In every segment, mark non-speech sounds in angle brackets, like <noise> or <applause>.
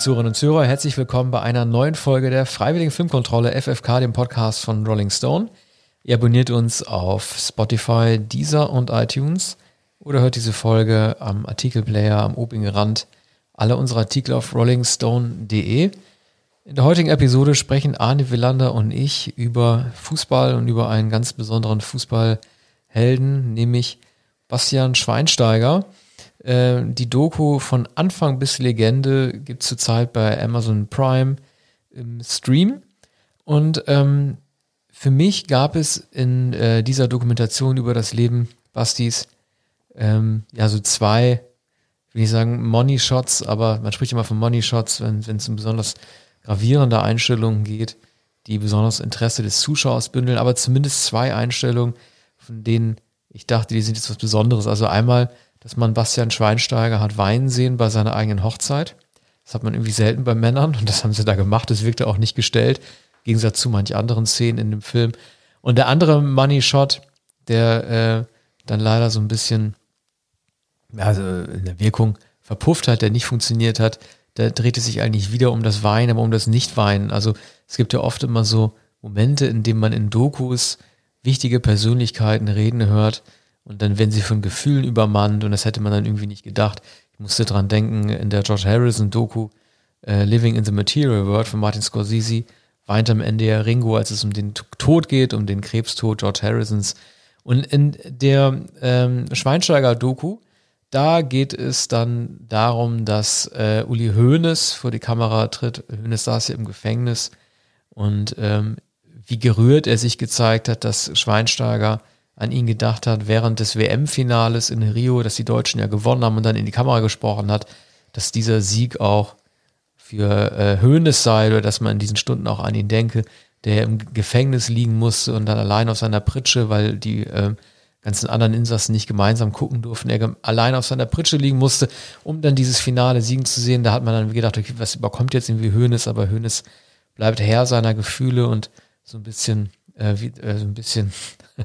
Zuhörerinnen und Zuhörer, herzlich willkommen bei einer neuen Folge der Freiwilligen Filmkontrolle FFK, dem Podcast von Rolling Stone. Ihr abonniert uns auf Spotify, Deezer und iTunes oder hört diese Folge am Artikelplayer am obigen Rand aller unsere Artikel auf rollingstone.de. In der heutigen Episode sprechen Arne Willander und ich über Fußball und über einen ganz besonderen Fußballhelden, nämlich Bastian Schweinsteiger. Äh, die Doku von Anfang bis Legende gibt es zurzeit bei Amazon Prime im Stream. Und ähm, für mich gab es in äh, dieser Dokumentation über das Leben Bastis ähm, ja so zwei, will ich sagen, Money Shots, aber man spricht immer von Money Shots, wenn es um besonders gravierende Einstellungen geht, die besonders Interesse des Zuschauers bündeln, aber zumindest zwei Einstellungen, von denen ich dachte, die sind jetzt was Besonderes. Also einmal dass man Bastian Schweinsteiger hat weinen sehen bei seiner eigenen Hochzeit. Das hat man irgendwie selten bei Männern und das haben sie da gemacht. Das wirkte auch nicht gestellt, im Gegensatz zu manch anderen Szenen in dem Film. Und der andere Money Shot, der äh, dann leider so ein bisschen also in der Wirkung verpufft hat, der nicht funktioniert hat, da dreht es sich eigentlich wieder um das Weinen, aber um das Nicht-Weinen. Also es gibt ja oft immer so Momente, in denen man in Dokus wichtige Persönlichkeiten reden hört, und dann werden sie von Gefühlen übermannt und das hätte man dann irgendwie nicht gedacht. Ich musste dran denken, in der George Harrison-Doku äh, Living in the Material World von Martin Scorsese weint am Ende ja Ringo, als es um den Tod geht, um den Krebstod George Harrisons. Und in der ähm, Schweinsteiger-Doku, da geht es dann darum, dass äh, Uli Hoeneß vor die Kamera tritt. Hoeneß saß ja im Gefängnis und ähm, wie gerührt er sich gezeigt hat, dass Schweinsteiger an ihn gedacht hat während des WM-Finales in Rio, dass die Deutschen ja gewonnen haben und dann in die Kamera gesprochen hat, dass dieser Sieg auch für äh, Höhnes sei oder dass man in diesen Stunden auch an ihn denke, der im Gefängnis liegen musste und dann allein auf seiner Pritsche, weil die äh, ganzen anderen Insassen nicht gemeinsam gucken durften, er allein auf seiner Pritsche liegen musste, um dann dieses Finale siegen zu sehen. Da hat man dann gedacht, okay, was überkommt jetzt irgendwie Höhnes, aber Höhnes bleibt Herr seiner Gefühle und so ein bisschen, äh, wie, äh, so ein bisschen <laughs>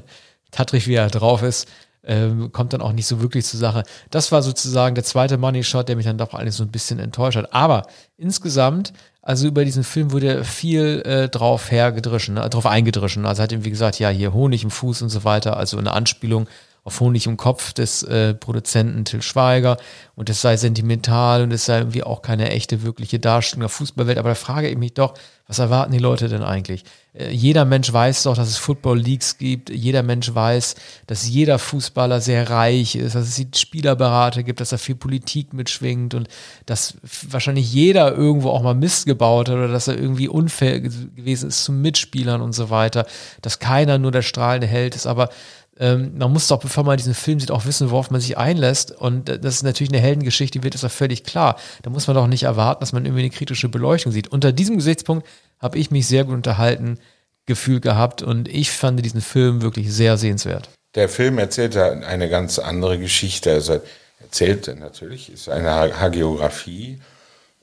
tattrig wie er drauf ist, ähm, kommt dann auch nicht so wirklich zur Sache. Das war sozusagen der zweite Money Shot, der mich dann doch eigentlich so ein bisschen enttäuscht hat. Aber insgesamt, also über diesen Film wurde viel äh, drauf hergedrischen, ne, drauf eingedrischen. Also hat ihm, wie gesagt, ja, hier Honig im Fuß und so weiter, also eine Anspielung auf Honig im Kopf des äh, Produzenten Till Schweiger und es sei sentimental und es sei irgendwie auch keine echte, wirkliche Darstellung der Fußballwelt. Aber da frage ich mich doch, was erwarten die Leute denn eigentlich? Äh, jeder Mensch weiß doch, dass es Football Leagues gibt. Jeder Mensch weiß, dass jeder Fußballer sehr reich ist, dass es Spielerberater gibt, dass da viel Politik mitschwingt und dass wahrscheinlich jeder irgendwo auch mal Mist gebaut hat oder dass er irgendwie unfair gewesen ist zu Mitspielern und so weiter, dass keiner nur der strahlende Held ist. Aber ähm, man muss doch, bevor man diesen Film sieht, auch wissen, worauf man sich einlässt. Und äh, das ist natürlich eine Heldengeschichte, wird das ja völlig klar. Da muss man doch nicht erwarten, dass man irgendwie eine kritische Beleuchtung sieht. Unter diesem Gesichtspunkt habe ich mich sehr gut unterhalten gefühlt gehabt und ich fand diesen Film wirklich sehr sehenswert. Der Film erzählt eine ganz andere Geschichte. Also erzählt natürlich, ist eine Hagiografie.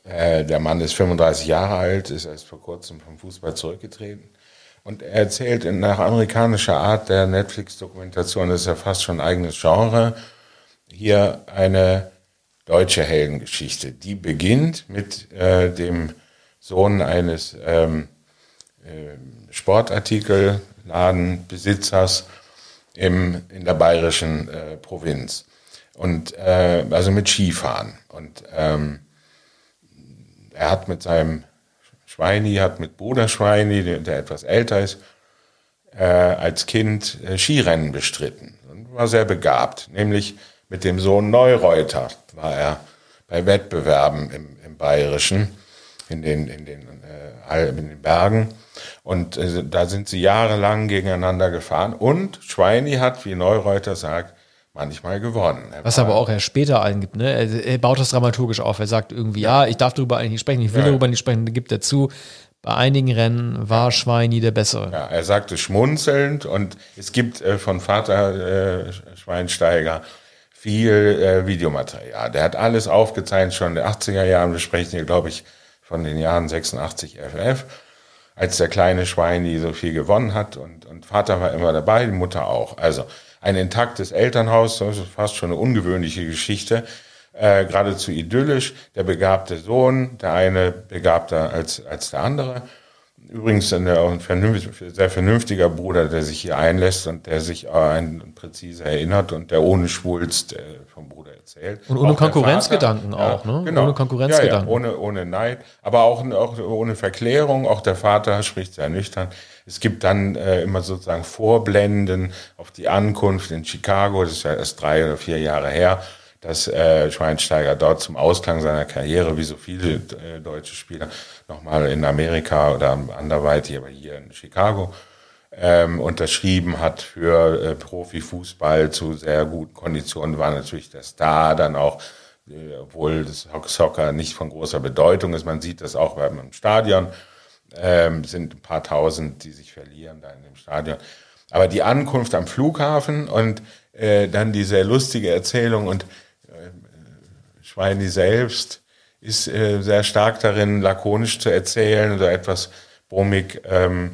Äh, der Mann ist 35 Jahre alt, ist erst vor kurzem vom Fußball zurückgetreten und er erzählt nach amerikanischer Art der Netflix-Dokumentation, das ist ja fast schon ein eigenes Genre, hier eine deutsche Heldengeschichte. Die beginnt mit äh, dem Sohn eines ähm, äh, Sportartikelladenbesitzers im, in der bayerischen äh, Provinz. Und äh, also mit Skifahren. Und ähm, er hat mit seinem Schweini hat mit Bruder Schweini, der, der etwas älter ist, äh, als Kind äh, Skirennen bestritten und war sehr begabt. Nämlich mit dem Sohn Neureuter war er bei Wettbewerben im, im Bayerischen, in den, in den, äh, in den Bergen. Und äh, da sind sie jahrelang gegeneinander gefahren. Und Schweini hat, wie Neureuter sagt, manchmal gewonnen. Er Was aber auch erst später eingibt, ne? Er, er, baut das dramaturgisch auf. Er sagt irgendwie, ja, ja ich darf darüber eigentlich nicht sprechen, ich will ja. darüber nicht sprechen, gibt er zu. Bei einigen Rennen war Schweini der Bessere. Ja, er sagte schmunzelnd und es gibt äh, von Vater äh, Schweinsteiger viel äh, Videomaterial. Der hat alles aufgezeichnet, schon in den 80er Jahren. Wir sprechen hier, glaube ich, von den Jahren 86 FF, als der kleine Schweini so viel gewonnen hat und, und Vater war immer dabei, die Mutter auch. Also ein intaktes Elternhaus, das ist fast schon eine ungewöhnliche Geschichte. äh, geradezu idyllisch. Der begabte Sohn, der eine begabter als, als der andere. Übrigens ein, ein sehr vernünftiger Bruder, der sich hier einlässt und der sich an präzise erinnert und der ohne Schwulst äh, vom Bruder erzählt. Und ohne Konkurrenzgedanken auch, ja, ne? Genau. Ohne Konkurrenzgedanken. Ja, ja, ohne, ohne Neid, aber auch, auch ohne Verklärung. Auch der Vater spricht sehr nüchtern. Es gibt dann äh, immer sozusagen Vorblenden auf die Ankunft in Chicago. Das ist ja erst drei oder vier Jahre her dass äh, Schweinsteiger dort zum Ausklang seiner Karriere, wie so viele äh, deutsche Spieler, nochmal in Amerika oder anderweitig, aber hier in Chicago, ähm, unterschrieben hat für äh, Profifußball zu sehr guten Konditionen, war natürlich der Star dann auch, äh, obwohl das Soccer nicht von großer Bedeutung ist, man sieht das auch beim Stadion, ähm, sind ein paar tausend, die sich verlieren da in dem Stadion. Aber die Ankunft am Flughafen und äh, dann diese lustige Erzählung und Schweini selbst ist äh, sehr stark darin, lakonisch zu erzählen oder etwas brummig ähm,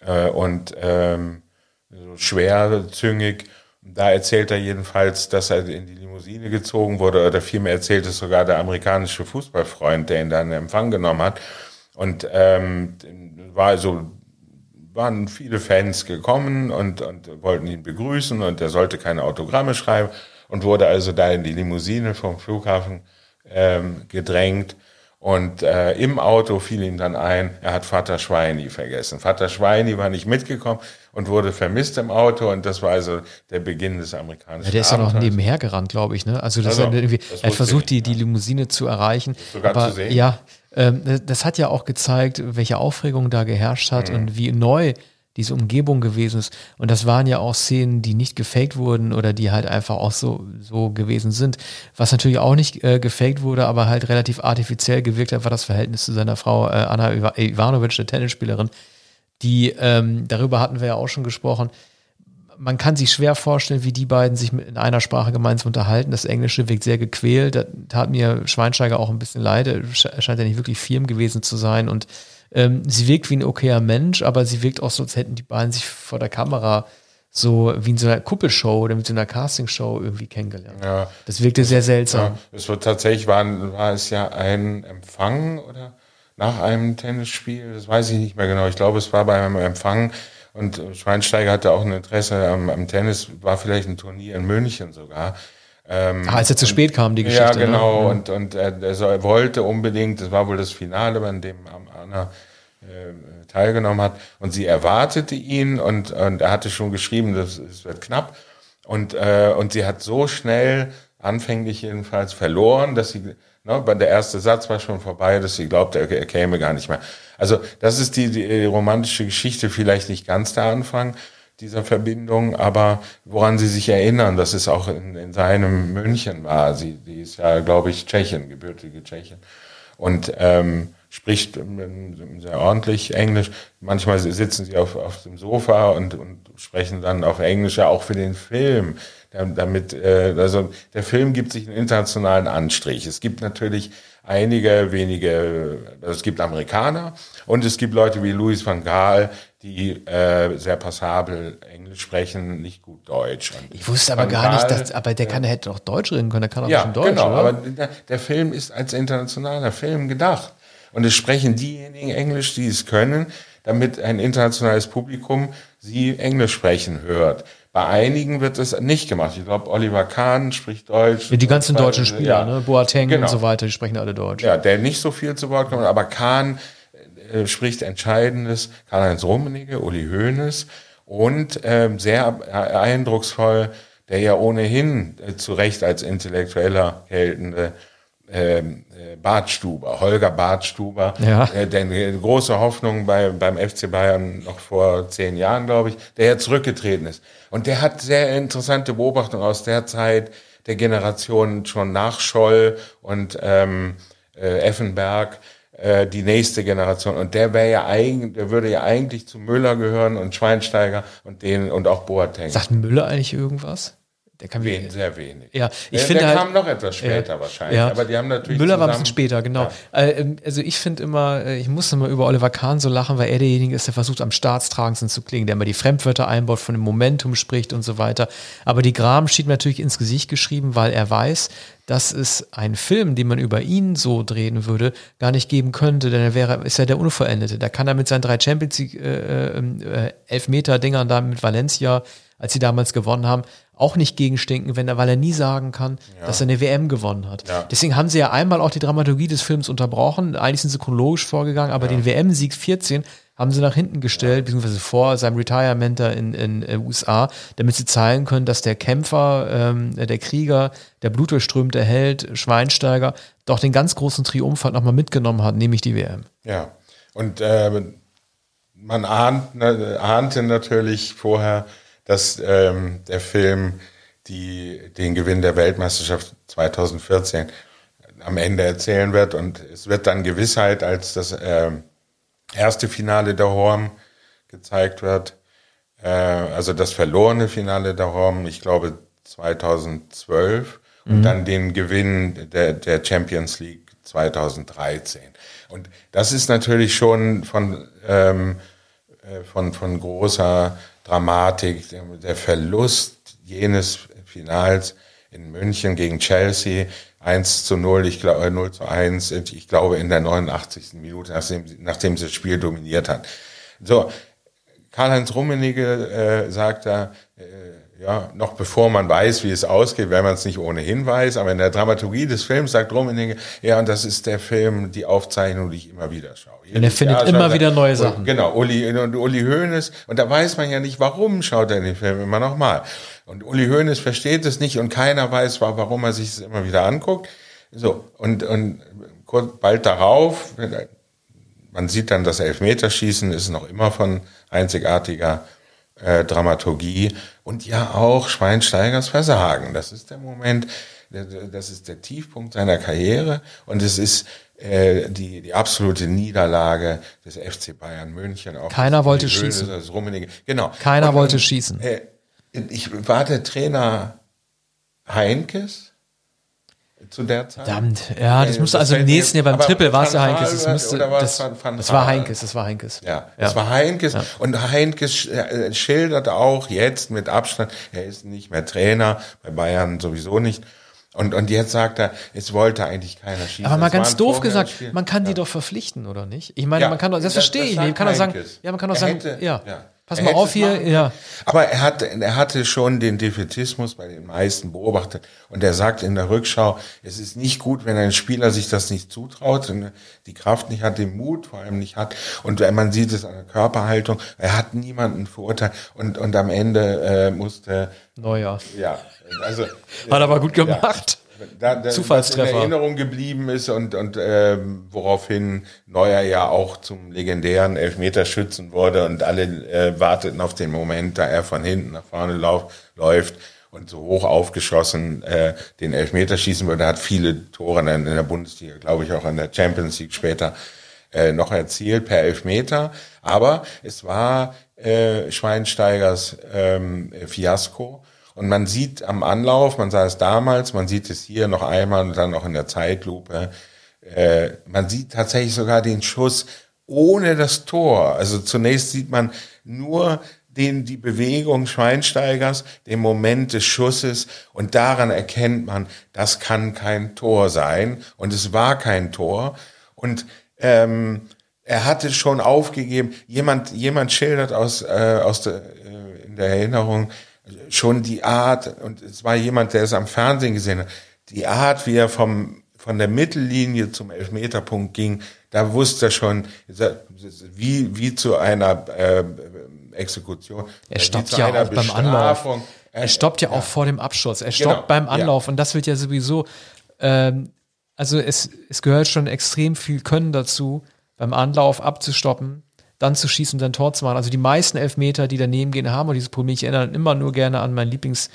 äh, und ähm, so schwerzüngig. Da erzählt er jedenfalls, dass er in die Limousine gezogen wurde, oder vielmehr erzählt es sogar der amerikanische Fußballfreund, der ihn dann in Empfang genommen hat. Und ähm, war also waren viele Fans gekommen und, und wollten ihn begrüßen und er sollte keine Autogramme schreiben und wurde also da in die Limousine vom Flughafen ähm, gedrängt. Und äh, im Auto fiel ihm dann ein, er hat Vater Schweini vergessen. Vater Schweini war nicht mitgekommen und wurde vermisst im Auto und das war also der Beginn des amerikanischen ja, Der ist ja noch nebenher gerannt, glaube ich. Ne? Also, das also irgendwie, das er versucht, die, die Limousine zu erreichen. Sogar aber, zu sehen. Ja, ähm, das hat ja auch gezeigt, welche Aufregung da geherrscht hat mhm. und wie neu diese Umgebung gewesen ist. Und das waren ja auch Szenen, die nicht gefaked wurden oder die halt einfach auch so, so gewesen sind. Was natürlich auch nicht äh, gefaked wurde, aber halt relativ artifiziell gewirkt hat, war das Verhältnis zu seiner Frau äh, Anna Ivanovic, der Tennisspielerin. Die, ähm, darüber hatten wir ja auch schon gesprochen. Man kann sich schwer vorstellen, wie die beiden sich in einer Sprache gemeinsam unterhalten. Das Englische wirkt sehr gequält. Da tat mir Schweinsteiger auch ein bisschen leid. Er scheint ja nicht wirklich firm gewesen zu sein und ähm, sie wirkt wie ein okayer Mensch, aber sie wirkt auch so, als hätten die beiden sich vor der Kamera so wie in so einer Kuppelshow oder mit so einer Castingshow irgendwie kennengelernt. Ja. Das wirkte sehr seltsam. Ja, es war tatsächlich war, war es ja ein Empfang oder nach einem Tennisspiel, das weiß ich nicht mehr genau. Ich glaube, es war bei einem Empfang und Schweinsteiger hatte auch ein Interesse am, am Tennis, war vielleicht ein Turnier in München sogar. Ähm, ah, als er zu spät kam, die Geschichte. Ja, genau. Ne? Und, und er, er, wollte unbedingt, das war wohl das Finale, bei dem Anna äh, teilgenommen hat. Und sie erwartete ihn und, und er hatte schon geschrieben, das, es wird knapp. Und, äh, und sie hat so schnell, anfänglich jedenfalls, verloren, dass sie, ne, der erste Satz war schon vorbei, dass sie glaubte, er, er käme gar nicht mehr. Also das ist die, die romantische Geschichte, vielleicht nicht ganz der Anfang dieser Verbindung, aber woran sie sich erinnern, dass es auch in, in seinem München war. Sie, die ist ja, glaube ich, Tschechin, gebürtige Tschechin. Und ähm, spricht sehr ordentlich Englisch. Manchmal sitzen sie auf, auf dem Sofa und, und sprechen dann auf Englisch ja auch für den Film. Damit, äh, also der Film gibt sich einen internationalen Anstrich. Es gibt natürlich einige wenige, also es gibt Amerikaner und es gibt Leute wie Louis van Gaal, die äh, sehr passabel Englisch sprechen, nicht gut Deutsch. Und ich wusste aber gar nicht, dass, aber der kann, der hätte doch Deutsch reden können, der kann auch ja, schon Deutsch, genau, oder? aber der, der Film ist als internationaler Film gedacht. Und es sprechen diejenigen Englisch, die es können, damit ein internationales Publikum sie Englisch sprechen hört. Bei einigen wird es nicht gemacht. Ich glaube, Oliver Kahn spricht Deutsch. Ja, die ganzen deutschen Spieler, ja. ne? Boateng genau. und so weiter, die sprechen alle Deutsch. Ja, der nicht so viel zu Wort kommt, aber Kahn äh, spricht Entscheidendes. Karl-Heinz Rummenigge, Uli Hoeneß und äh, sehr eindrucksvoll, der ja ohnehin äh, zu Recht als intellektueller geltende ähm, äh, Bartstuber, Holger Bartstuber, ja. äh, der eine große Hoffnung bei, beim FC Bayern noch vor zehn Jahren, glaube ich, der ja zurückgetreten ist. Und der hat sehr interessante Beobachtungen aus der Zeit der Generation schon nach Scholl und ähm, äh, Effenberg, äh, die nächste Generation. Und der wäre ja eigentlich, der würde ja eigentlich zu Müller gehören und Schweinsteiger und den und auch Boateng. Sagt Müller eigentlich irgendwas? Der kann Wen, sehr wenig. Ja, ich der, finde der halt, kam noch etwas später Ja. wahrscheinlich. Ja. Aber die haben natürlich. Müller war ein zusammen- bisschen später, genau. Ja. Äh, ähm, also ich finde immer, äh, ich muss immer über Oliver Kahn so lachen, weil er derjenige ist, der versucht am staatstragendsten zu klingen, der immer die Fremdwörter einbaut, von dem Momentum spricht und so weiter. Aber die Gram steht mir natürlich ins Gesicht geschrieben, weil er weiß, dass es einen Film, den man über ihn so drehen würde, gar nicht geben könnte, denn er wäre, ist ja der Unvollendete. Da kann er mit seinen drei Champions League äh, äh, Elfmeter-Dingern da mit Valencia, als sie damals gewonnen haben, auch nicht gegenstinken, wenn er, weil er nie sagen kann, dass er eine WM gewonnen hat. Ja. Deswegen haben sie ja einmal auch die Dramaturgie des Films unterbrochen. Eigentlich sind sie chronologisch vorgegangen, aber den WM-Sieg 14 haben sie nach hinten gestellt, beziehungsweise vor seinem Retirement da in in äh, USA, damit sie zeigen können, dass der Kämpfer, ähm, der Krieger, der blutdurchströmte Held, Schweinsteiger, doch den ganz großen Triumph halt nochmal mitgenommen hat, nämlich die WM. Ja, und äh, man ahnt, ne, ahnte natürlich vorher, dass ähm, der Film die, den Gewinn der Weltmeisterschaft 2014 am Ende erzählen wird. Und es wird dann Gewissheit, als das ähm, erste Finale der Horm gezeigt wird, äh, also das verlorene Finale der Horm, ich glaube 2012, und dann den Gewinn der, der Champions League 2013. Und das ist natürlich schon von, ähm, äh, von, von großer Dramatik, der, Verlust jenes Finals in München gegen Chelsea, 1 zu 0, ich glaube 0 zu 1, ich glaube in der 89. Minute, nachdem, nachdem sie das Spiel dominiert hat. So, Karl-Heinz Rummenigge äh, sagt da, äh, ja, noch bevor man weiß, wie es ausgeht, wenn man es nicht ohnehin weiß, aber in der Dramaturgie des Films sagt Rummenigge, ja, und das ist der Film, die Aufzeichnung, die ich immer wieder schaue. Und er findet immer schaut er- wieder neue Sachen. Genau, Uli, und Uli Hoeneß, und da weiß man ja nicht, warum schaut er den Film immer nochmal. Und Uli Hoeneß versteht es nicht und keiner weiß, wa- warum er sich es immer wieder anguckt. So, und, und kurz, bald darauf, man sieht dann, das Elfmeterschießen ist noch immer von einzigartiger äh, Dramaturgie und ja auch Schweinsteigers Versagen. Das ist der Moment, das ist der Tiefpunkt seiner Karriere und es ist äh, die, die absolute Niederlage des FC Bayern München. Auch Keiner wollte Hoeneß, schießen. Das Rummenigge. Genau. Keiner Und- wollte und, schießen. Äh, ich war der Trainer Heinkes zu der Zeit. Verdammt, ja, das Äh, musste, also im nächsten Jahr beim Triple war es ja Heinkes, das müsste, das, das war? Heinkes, das war Heinkes. Ja, das war Heinkes. Und Heinkes äh, schildert auch jetzt mit Abstand, er ist nicht mehr Trainer, bei Bayern sowieso nicht. Und, und jetzt sagt er, es wollte eigentlich keiner schießen. Aber mal Es ganz doof gesagt, man kann die Ja. doch verpflichten, oder nicht? Ich meine, Ja, man kann doch, das, das- verstehe das ich nicht. Man kann doch sagen, ja, man kann doch sagen, hätte- ja, ja. Pass mal auf hier, ja. Aber er hatte, er hatte schon den Defetismus bei den meisten beobachtet. Und er sagt in der Rückschau, es ist nicht gut, wenn ein Spieler sich das nicht zutraut, und die Kraft nicht hat, den Mut vor allem nicht hat. Und wenn man sieht es an der Körperhaltung, er hat niemanden verurteilt. Und, und am Ende äh, musste, Neuer. ja, also. Hat aber gut gemacht. Da, da, Zufallstreffer. Was in Erinnerung geblieben ist und, und ähm, woraufhin Neuer ja auch zum legendären Elfmeterschützen wurde und alle äh, warteten auf den Moment, da er von hinten nach vorne lauf, läuft und so hoch aufgeschossen äh, den Elfmeter schießen würde. Er hat viele Tore in, in der Bundesliga, glaube ich auch in der Champions League später äh, noch erzielt per Elfmeter. Aber es war äh, Schweinsteigers ähm, Fiasko. Und man sieht am Anlauf, man sah es damals, man sieht es hier noch einmal und dann auch in der Zeitlupe, äh, man sieht tatsächlich sogar den Schuss ohne das Tor. Also zunächst sieht man nur den, die Bewegung Schweinsteigers, den Moment des Schusses und daran erkennt man, das kann kein Tor sein und es war kein Tor und ähm, er hatte schon aufgegeben. Jemand, jemand schildert aus, äh, aus der, äh, in der Erinnerung schon die Art, und es war jemand, der es am Fernsehen gesehen hat, die Art, wie er vom, von der Mittellinie zum Elfmeterpunkt ging, da wusste er schon, wie, wie zu einer äh, Exekution. Er stoppt ja auch beim Anlauf. Er stoppt ja auch vor dem Abschuss. Er stoppt Genau, beim ja. Anlauf und das wird ja sowieso, ähm, also es, es gehört schon extrem viel Können dazu, beim Anlauf abzustoppen, dann zu schießen und dann Tor zu machen. Also die meisten Elfmeter, die daneben gehen, haben und dieses Problem, ich erinnere immer nur gerne an mein Lieblings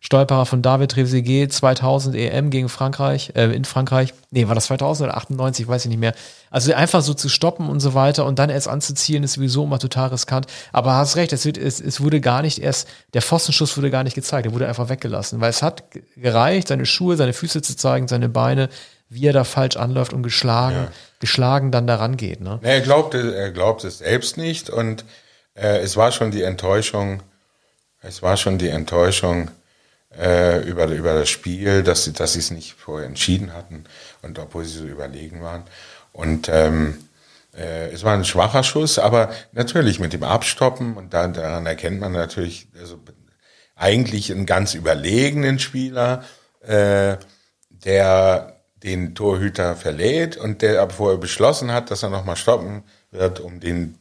Stolperer von David Trezeguet 2000 EM gegen Frankreich, äh, in Frankreich. Nee, war das 2000 oder 98, weiß ich nicht mehr. Also einfach so zu stoppen und so weiter und dann erst anzuzielen, ist sowieso immer total riskant. Aber hast recht, es, wird, es, es wurde gar nicht erst, der Pfostenschuss wurde gar nicht gezeigt, der wurde einfach weggelassen, weil es hat gereicht, seine Schuhe, seine Füße zu zeigen, seine Beine, wie er da falsch anläuft und geschlagen, ja. geschlagen dann daran geht. Ne? Er glaubte, er glaubt es selbst nicht und äh, es war schon die Enttäuschung, es war schon die Enttäuschung, äh, über, über das Spiel, dass sie, dass sie es nicht vorher entschieden hatten und obwohl sie so überlegen waren. Und ähm, äh, es war ein schwacher Schuss, aber natürlich mit dem Abstoppen und dann, daran erkennt man natürlich also eigentlich einen ganz überlegenen Spieler, äh, der den Torhüter verlädt und der aber vorher beschlossen hat, dass er nochmal stoppen wird, um den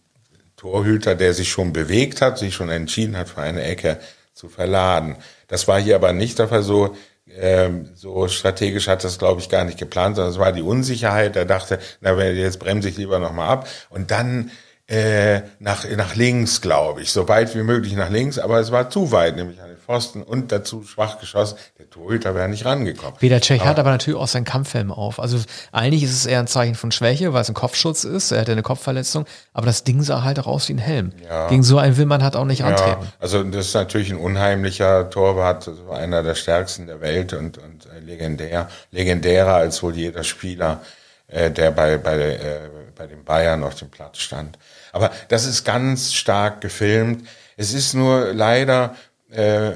Torhüter, der sich schon bewegt hat, sich schon entschieden hat für eine Ecke zu verladen. Das war hier aber nicht der Fall so. Ähm, so strategisch hat das, glaube ich, gar nicht geplant, sondern es war die Unsicherheit. Er dachte, na, jetzt bremse ich lieber nochmal ab. Und dann äh, nach, nach links, glaube ich, so weit wie möglich nach links, aber es war zu weit, nämlich an den Pfosten und dazu schwach geschossen. Der Torhüter wäre nicht rangekommen. Peter Cech hat aber natürlich auch seinen Kampfhelm auf. Also eigentlich ist es eher ein Zeichen von Schwäche, weil es ein Kopfschutz ist. Er hatte eine Kopfverletzung, aber das Ding sah halt auch aus wie ein Helm. Ja. Gegen so einen will man halt auch nicht antreten. Ja, also das ist natürlich ein unheimlicher Torwart, also einer der stärksten der Welt und, und legendär, legendärer als wohl jeder Spieler, äh, der bei, bei, äh, bei den Bayern auf dem Platz stand. Aber das ist ganz stark gefilmt. Es ist nur leider äh,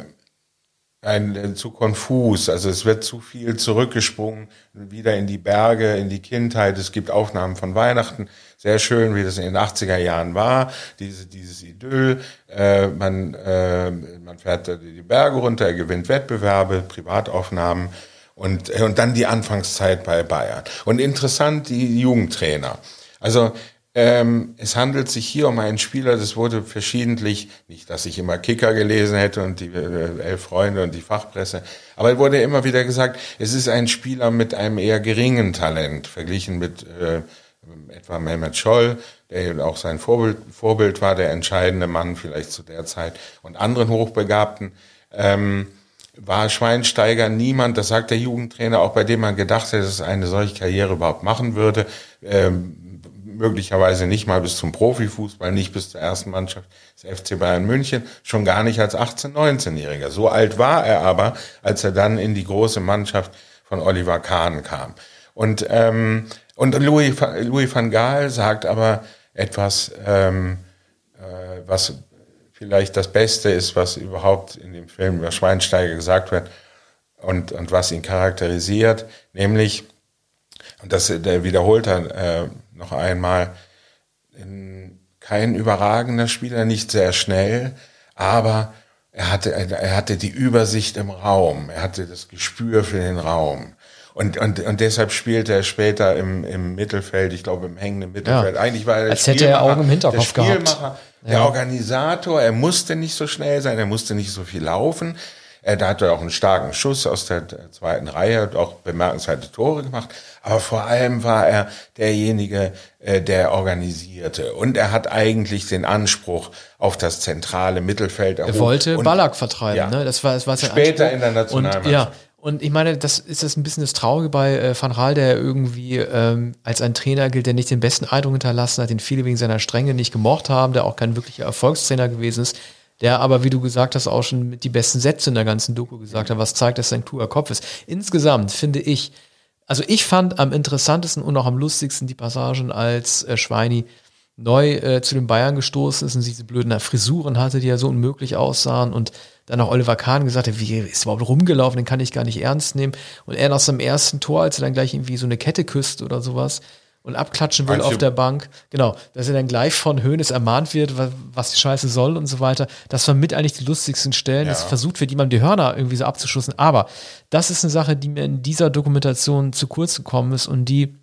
ein, äh, zu konfus. Also es wird zu viel zurückgesprungen, wieder in die Berge, in die Kindheit. Es gibt Aufnahmen von Weihnachten, sehr schön, wie das in den 80er Jahren war, diese, dieses Idyll. Äh, man, äh, man fährt die Berge runter, er gewinnt Wettbewerbe, Privataufnahmen und, und dann die Anfangszeit bei Bayern. Und interessant, die Jugendtrainer. Also ähm, es handelt sich hier um einen Spieler, das wurde verschiedentlich, nicht, dass ich immer Kicker gelesen hätte und die äh, Elf Freunde und die Fachpresse, aber es wurde immer wieder gesagt, es ist ein Spieler mit einem eher geringen Talent, verglichen mit äh, etwa Mehmet Scholl, der auch sein Vorbild, Vorbild war, der entscheidende Mann vielleicht zu der Zeit, und anderen Hochbegabten. Ähm, war Schweinsteiger niemand, das sagt der Jugendtrainer, auch bei dem man gedacht hätte, dass eine solche Karriere überhaupt machen würde. Ähm, möglicherweise nicht mal bis zum Profifußball, nicht bis zur ersten Mannschaft des FC Bayern München, schon gar nicht als 18-, 19-Jähriger. So alt war er aber, als er dann in die große Mannschaft von Oliver Kahn kam. Und, ähm, und Louis, Louis van Gaal sagt aber etwas, ähm, äh, was vielleicht das Beste ist, was überhaupt in dem Film über Schweinsteiger gesagt wird und, und was ihn charakterisiert, nämlich, und das der wiederholt er äh, noch einmal, kein überragender Spieler, nicht sehr schnell, aber er hatte, er hatte die Übersicht im Raum, er hatte das Gespür für den Raum. Und, und, und deshalb spielte er später im, im Mittelfeld, ich glaube im hängenden Mittelfeld. Ja. Eigentlich war er der Als hätte er Augen im Hinterkopf der Spielmacher, gehabt. Der ja. Organisator, er musste nicht so schnell sein, er musste nicht so viel laufen. Er, da hat er auch einen starken Schuss aus der zweiten Reihe, hat auch bemerkenswerte Tore gemacht. Aber vor allem war er derjenige, äh, der organisierte. Und er hat eigentlich den Anspruch auf das zentrale Mittelfeld. Er wollte und, Ballack vertreiben, ja. ne? Das war, das war sein Später Anspruch. in der Nationalmannschaft. Und, ja. Und ich meine, das ist das ein bisschen das Traurige bei äh, Van Raal, der irgendwie ähm, als ein Trainer gilt, der nicht den besten Eindruck hinterlassen hat, den viele wegen seiner Strenge nicht gemocht haben, der auch kein wirklicher Erfolgstrainer gewesen ist der aber, wie du gesagt hast, auch schon mit die besten Sätze in der ganzen Doku gesagt hat, was zeigt, dass sein kluger Kopf ist. Insgesamt finde ich, also ich fand am interessantesten und auch am lustigsten die Passagen, als äh, Schweini neu äh, zu den Bayern gestoßen ist und diese blöden Frisuren hatte, die ja so unmöglich aussahen und dann auch Oliver Kahn gesagt hat, wie ist überhaupt rumgelaufen, den kann ich gar nicht ernst nehmen. Und er nach seinem ersten Tor, als er dann gleich irgendwie so eine Kette küsst oder sowas, und abklatschen will auf der Bank. Genau, dass er dann gleich von Höhnes ermahnt wird, was die Scheiße soll und so weiter. Das waren mit eigentlich die lustigsten Stellen. Ja. Es versucht wird, jemandem die Hörner irgendwie so abzuschussen. Aber das ist eine Sache, die mir in dieser Dokumentation zu kurz gekommen ist und die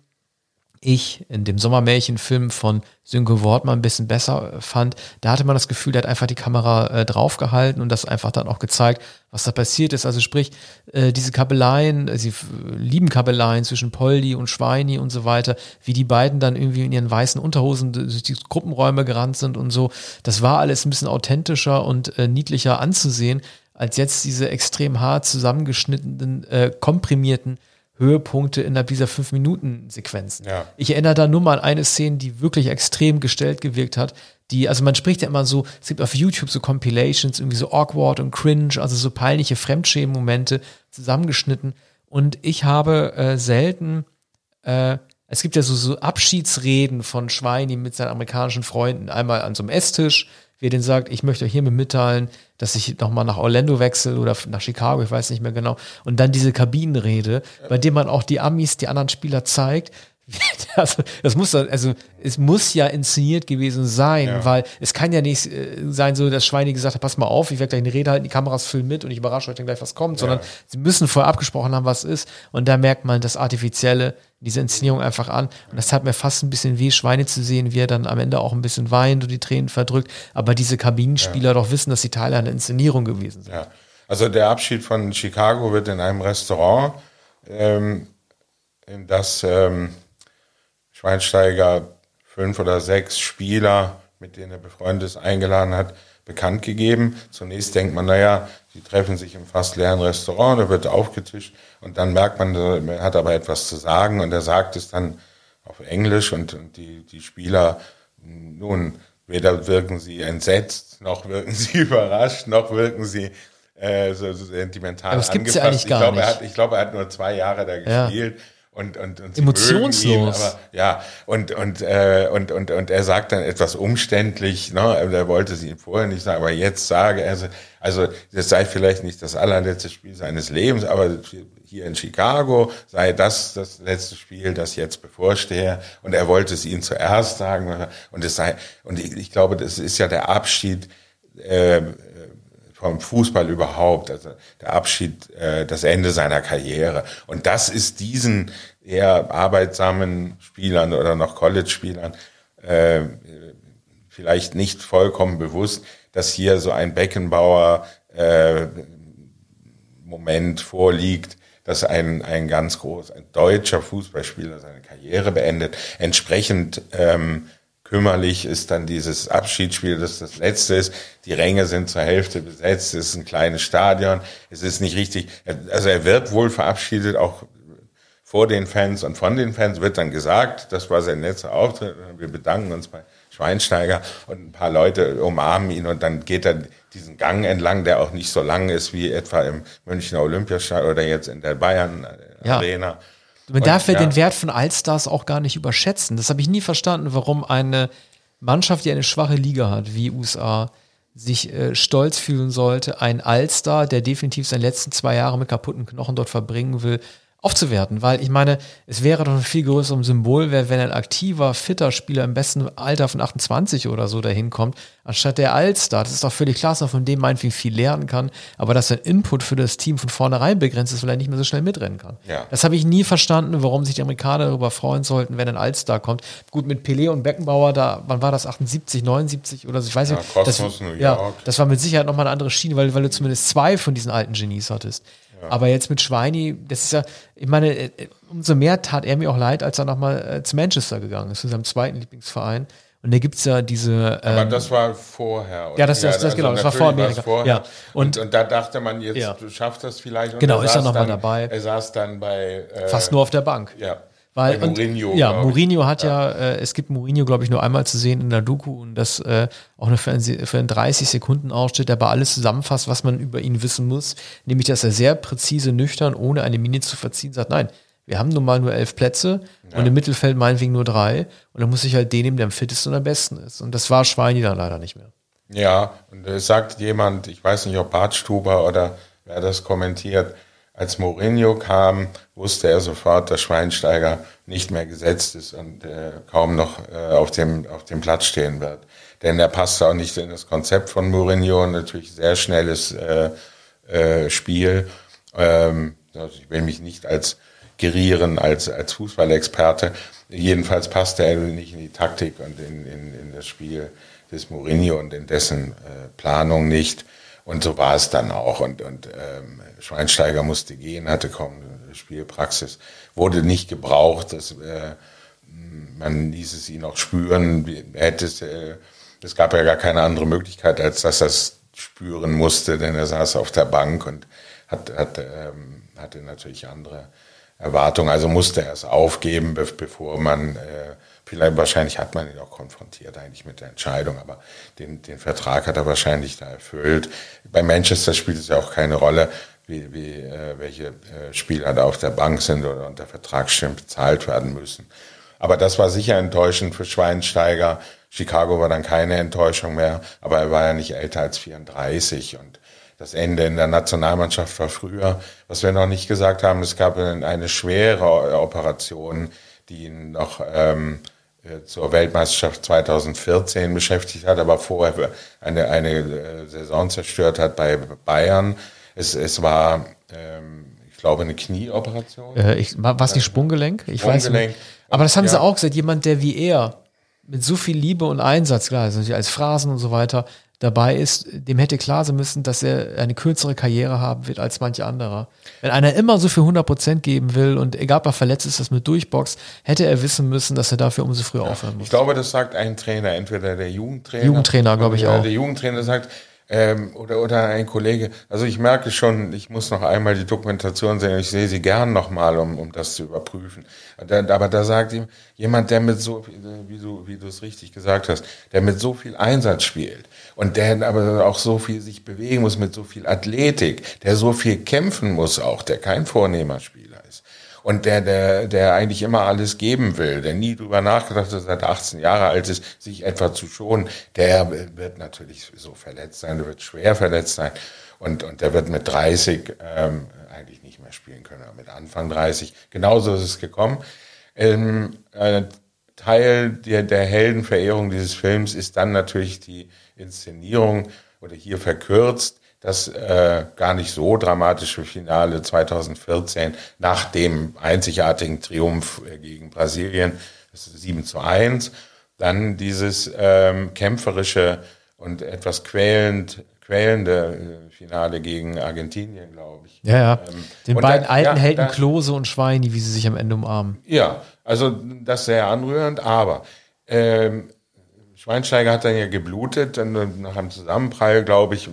ich in dem Sommermärchenfilm von Sönke Wortmann ein bisschen besser fand. Da hatte man das Gefühl, der hat einfach die Kamera äh, draufgehalten und das einfach dann auch gezeigt, was da passiert ist. Also sprich, äh, diese Kabeleien, äh, sie lieben Kabeleien zwischen Poldi und Schweini und so weiter, wie die beiden dann irgendwie in ihren weißen Unterhosen durch die Gruppenräume gerannt sind und so. Das war alles ein bisschen authentischer und äh, niedlicher anzusehen als jetzt diese extrem hart zusammengeschnittenen, äh, komprimierten Höhepunkte innerhalb dieser fünf Minuten Sequenzen. Ja. Ich erinnere da nur mal an eine Szene, die wirklich extrem gestellt gewirkt hat. Die, also man spricht ja immer so, es gibt auf YouTube so Compilations, irgendwie so awkward und cringe, also so peinliche Fremdschämen-Momente zusammengeschnitten. Und ich habe äh, selten, äh, es gibt ja so, so Abschiedsreden von Schweini mit seinen amerikanischen Freunden. Einmal an so einem Esstisch, wie er den sagt, ich möchte euch hiermit mitteilen, dass ich nochmal nach Orlando wechsle oder nach Chicago, ich weiß nicht mehr genau. Und dann diese Kabinenrede, bei dem man auch die Amis, die anderen Spieler zeigt, <laughs> also, das muss also es muss ja inszeniert gewesen sein, Ja. weil es kann ja nicht äh, sein, so dass Schweini gesagt hat, pass mal auf, ich werde gleich eine Rede halten, die Kameras filmen mit und ich überrasche euch dann gleich, was kommt, sondern sie müssen vorher abgesprochen haben, was ist. Und da merkt man das Artifizielle, diese Inszenierung einfach an. Und das hat mir fast ein bisschen weh, Schweine zu sehen, wie er dann am Ende auch ein bisschen weint und die Tränen verdrückt. Aber diese Kabinenspieler doch wissen, dass sie Teil einer Inszenierung gewesen sind. Ja. Also der Abschied von Chicago wird in einem Restaurant, ähm, in das ähm, Schweinsteiger fünf oder sechs Spieler, mit denen er befreundet ist, eingeladen hat, bekannt gegeben. Zunächst denkt man, naja, die treffen sich im fast leeren Restaurant, da wird aufgetischt und dann merkt man, er hat aber etwas zu sagen und er sagt es dann auf Englisch und, und die, die Spieler, nun, weder wirken sie entsetzt, noch wirken <laughs> sie überrascht, noch wirken sie äh, so, so sentimental Aber das gibt's ja angepasst. eigentlich gar ich, glaube, Er hat, ich glaube, er hat nur zwei Jahre da Ja. Und, und, und sie Emotionslos. Ihn, aber, ja, und, und, äh, und, und, und er sagt dann etwas umständlich, ne? er wollte es ihm vorher nicht sagen, aber jetzt sage er, also das sei vielleicht nicht das allerletzte Spiel seines Lebens, aber hier in Chicago sei das das letzte Spiel, das jetzt bevorstehe und er wollte es ihnen zuerst sagen und es sei, und ich, ich glaube, das ist ja der Abschied, äh, vom Fußball überhaupt, also der Abschied, äh, das Ende seiner Karriere. Und das ist diesen eher arbeitsamen Spielern oder noch College-Spielern äh, vielleicht nicht vollkommen bewusst, dass hier so ein Beckenbauer äh, vorliegt, dass ein, ein ganz groß, ein deutscher Fußballspieler seine Karriere beendet. Entsprechend ähm, kümmerlich ist dann dieses Abschiedsspiel, das das letzte ist. Die Ränge sind zur Hälfte besetzt, es ist ein kleines Stadion, es ist nicht richtig, also er wird wohl verabschiedet, auch vor den Fans und von den Fans wird dann gesagt, das war sein letzter Auftritt, wir bedanken uns bei Schweinsteiger und ein paar Leute umarmen ihn und dann geht er diesen Gang entlang, der auch nicht so lang ist wie etwa im Münchner Olympiastadion oder jetzt in der Bayern Ja. Arena. Man Und, darf ja, ja. den Wert von Allstars auch gar nicht überschätzen. Das habe ich nie verstanden, warum eine Mannschaft, die eine schwache Liga hat, wie USA, sich äh, stolz fühlen sollte, einen Allstar, der definitiv seine letzten zwei Jahre mit kaputten Knochen dort verbringen will, aufzuwerten. Weil ich meine, es wäre doch ein viel größeres Symbol, wenn ein aktiver, fitter Spieler im besten Alter von 28 oder so dahin kommt, anstatt der Allstar. Das ist doch völlig klar, dass man von dem meinetwegen viel lernen kann, aber dass sein Input für das Team von vornherein begrenzt ist, weil er nicht mehr so schnell mitrennen kann. Ja. Das habe ich nie verstanden, warum sich die Amerikaner darüber freuen sollten, wenn ein Allstar kommt. Gut, mit Pelé und Beckenbauer, da, wann war das, 78, 79 oder so, ich weiß Ja, nicht. Kosmos, das, New Ja, York. das war mit Sicherheit nochmal eine andere Schiene, weil, weil du zumindest zwei von diesen alten Genies hattest. Aber jetzt mit Schweini, das ist ja, ich meine, äh, umso mehr tat er mir auch leid, als er nochmal äh, zu Manchester gegangen ist, zu seinem zweiten Lieblingsverein. Und da gibt's ja diese. Aber Ähm, das war vorher. Ja, das- das- das- genau, das war vor Amerika. vorher. Ja, Und, und- und, da dachte man, jetzt Ja. du schaffst das vielleicht. Und Genau, er ist er saß noch mal dann- dabei. Er saß dann bei äh, fast nur auf der Bank. Ja. Weil, und, Mourinho. ja. Mourinho hat ja, äh, es gibt Mourinho, glaube ich, nur einmal zu sehen in der Doku und das äh, auch nur für, ein, für einen 30 Sekunden Ausschnitt, der aber alles zusammenfasst, was man über ihn wissen muss, nämlich, dass er sehr präzise, nüchtern, ohne eine Miene zu verziehen, sagt, nein, wir haben nun mal nur elf Plätze und im Mittelfeld meinetwegen nur drei und dann muss ich halt den nehmen, der am fittesten und am besten ist. Und das war Schweini dann leider nicht mehr. Ja, und es sagt jemand, ich weiß nicht, ob Bartstuber oder wer das kommentiert, als Mourinho kam, wusste er sofort, dass Schweinsteiger nicht mehr gesetzt ist und äh, kaum noch äh, auf, dem, auf dem Platz stehen wird. Denn er passte auch nicht in das Konzept von Mourinho, natürlich sehr schnelles äh, äh, Spiel. Ähm, also ich will mich nicht als gerieren, als, als Fußballexperte. Jedenfalls passte er nicht in die Taktik und in, in, in das Spiel des Mourinho und in dessen äh, Planung nicht. Und so war es dann auch. Und, und ähm, Schweinsteiger musste gehen, hatte kaum Spielpraxis, wurde nicht gebraucht. Das, äh, man ließ es ihn auch spüren. Er es, äh, es gab ja gar keine andere Möglichkeit, als dass das spüren musste, denn er saß auf der Bank und hat, hat, ähm, hatte natürlich andere Erwartungen. Also musste er es aufgeben, bevor man, äh, vielleicht wahrscheinlich hat man ihn auch konfrontiert eigentlich mit der Entscheidung, aber den, den Vertrag hat er wahrscheinlich da erfüllt. Bei Manchester spielt es ja auch keine Rolle, wie, wie äh, welche äh, Spieler da auf der Bank sind oder unter Vertragsschirm bezahlt werden müssen. Aber das war sicher enttäuschend für Schweinsteiger. Chicago war dann keine Enttäuschung mehr, aber er war ja nicht älter als 34 und das Ende in der Nationalmannschaft war früher. Was wir noch nicht gesagt haben, es gab eine schwere Operation, die ihn noch ähm, äh, zur Weltmeisterschaft 2014 beschäftigt hat, aber vorher eine, eine äh, Saison zerstört hat bei Bayern. Es, es war, ähm, ich glaube, eine Knieoperation. Äh, ich, war es nicht Sprunggelenk? Ich Sprunggelenk. weiß nicht. Aber das haben ja. sie auch gesagt, jemand, der wie er mit so viel Liebe und Einsatz, klar, also als Phrasen und so weiter, dabei ist, dem hätte klar sein müssen, dass er eine kürzere Karriere haben wird als manche anderer. Wenn einer immer so viel 100% geben will und egal ob er verletzt ist, das mit Durchbox, hätte er wissen müssen, dass er dafür umso früher aufhören muss. Ich glaube, das sagt ein Trainer, entweder der Jugendtrainer. Jugendtrainer, glaube ich auch. Der Jugendtrainer sagt, ähm, oder, oder ein Kollege. Also ich merke schon, ich muss noch einmal die Dokumentation sehen. Ich sehe sie gern nochmal, um, um das zu überprüfen. Aber da sagt ihm jemand, der mit so, wie du, wie du es richtig gesagt hast, der mit so viel Einsatz spielt und der aber auch so viel sich bewegen muss, mit so viel Athletik, der so viel kämpfen muss auch, der kein vornehmer Spieler ist und der, der, der eigentlich immer alles geben will, der nie drüber nachgedacht hat, seit 18 Jahre alt ist, sich etwa zu schonen, der wird natürlich so verletzt sein, der wird schwer verletzt sein und, und der wird mit 30 ähm, eigentlich nicht mehr spielen können, aber mit Anfang 30. Genauso ist es gekommen. Ähm, ein Teil der, der Heldenverehrung dieses Films ist dann natürlich die Inszenierung oder hier verkürzt das äh, gar nicht so dramatische Finale 2014 nach dem einzigartigen Triumph äh, gegen Brasilien, das ist 7 zu 1, dann dieses ähm, kämpferische und etwas quälend, quälende äh, Finale gegen Argentinien, glaube ich. Ja, ja. Ähm, Den beiden da, alten ja, Helden Klose und Schweini, wie sie sich am Ende umarmen. Ja, also das sehr anrührend, aber ähm, Schweinsteiger hat dann ja geblutet, dann nach einem Zusammenprall, glaube ich,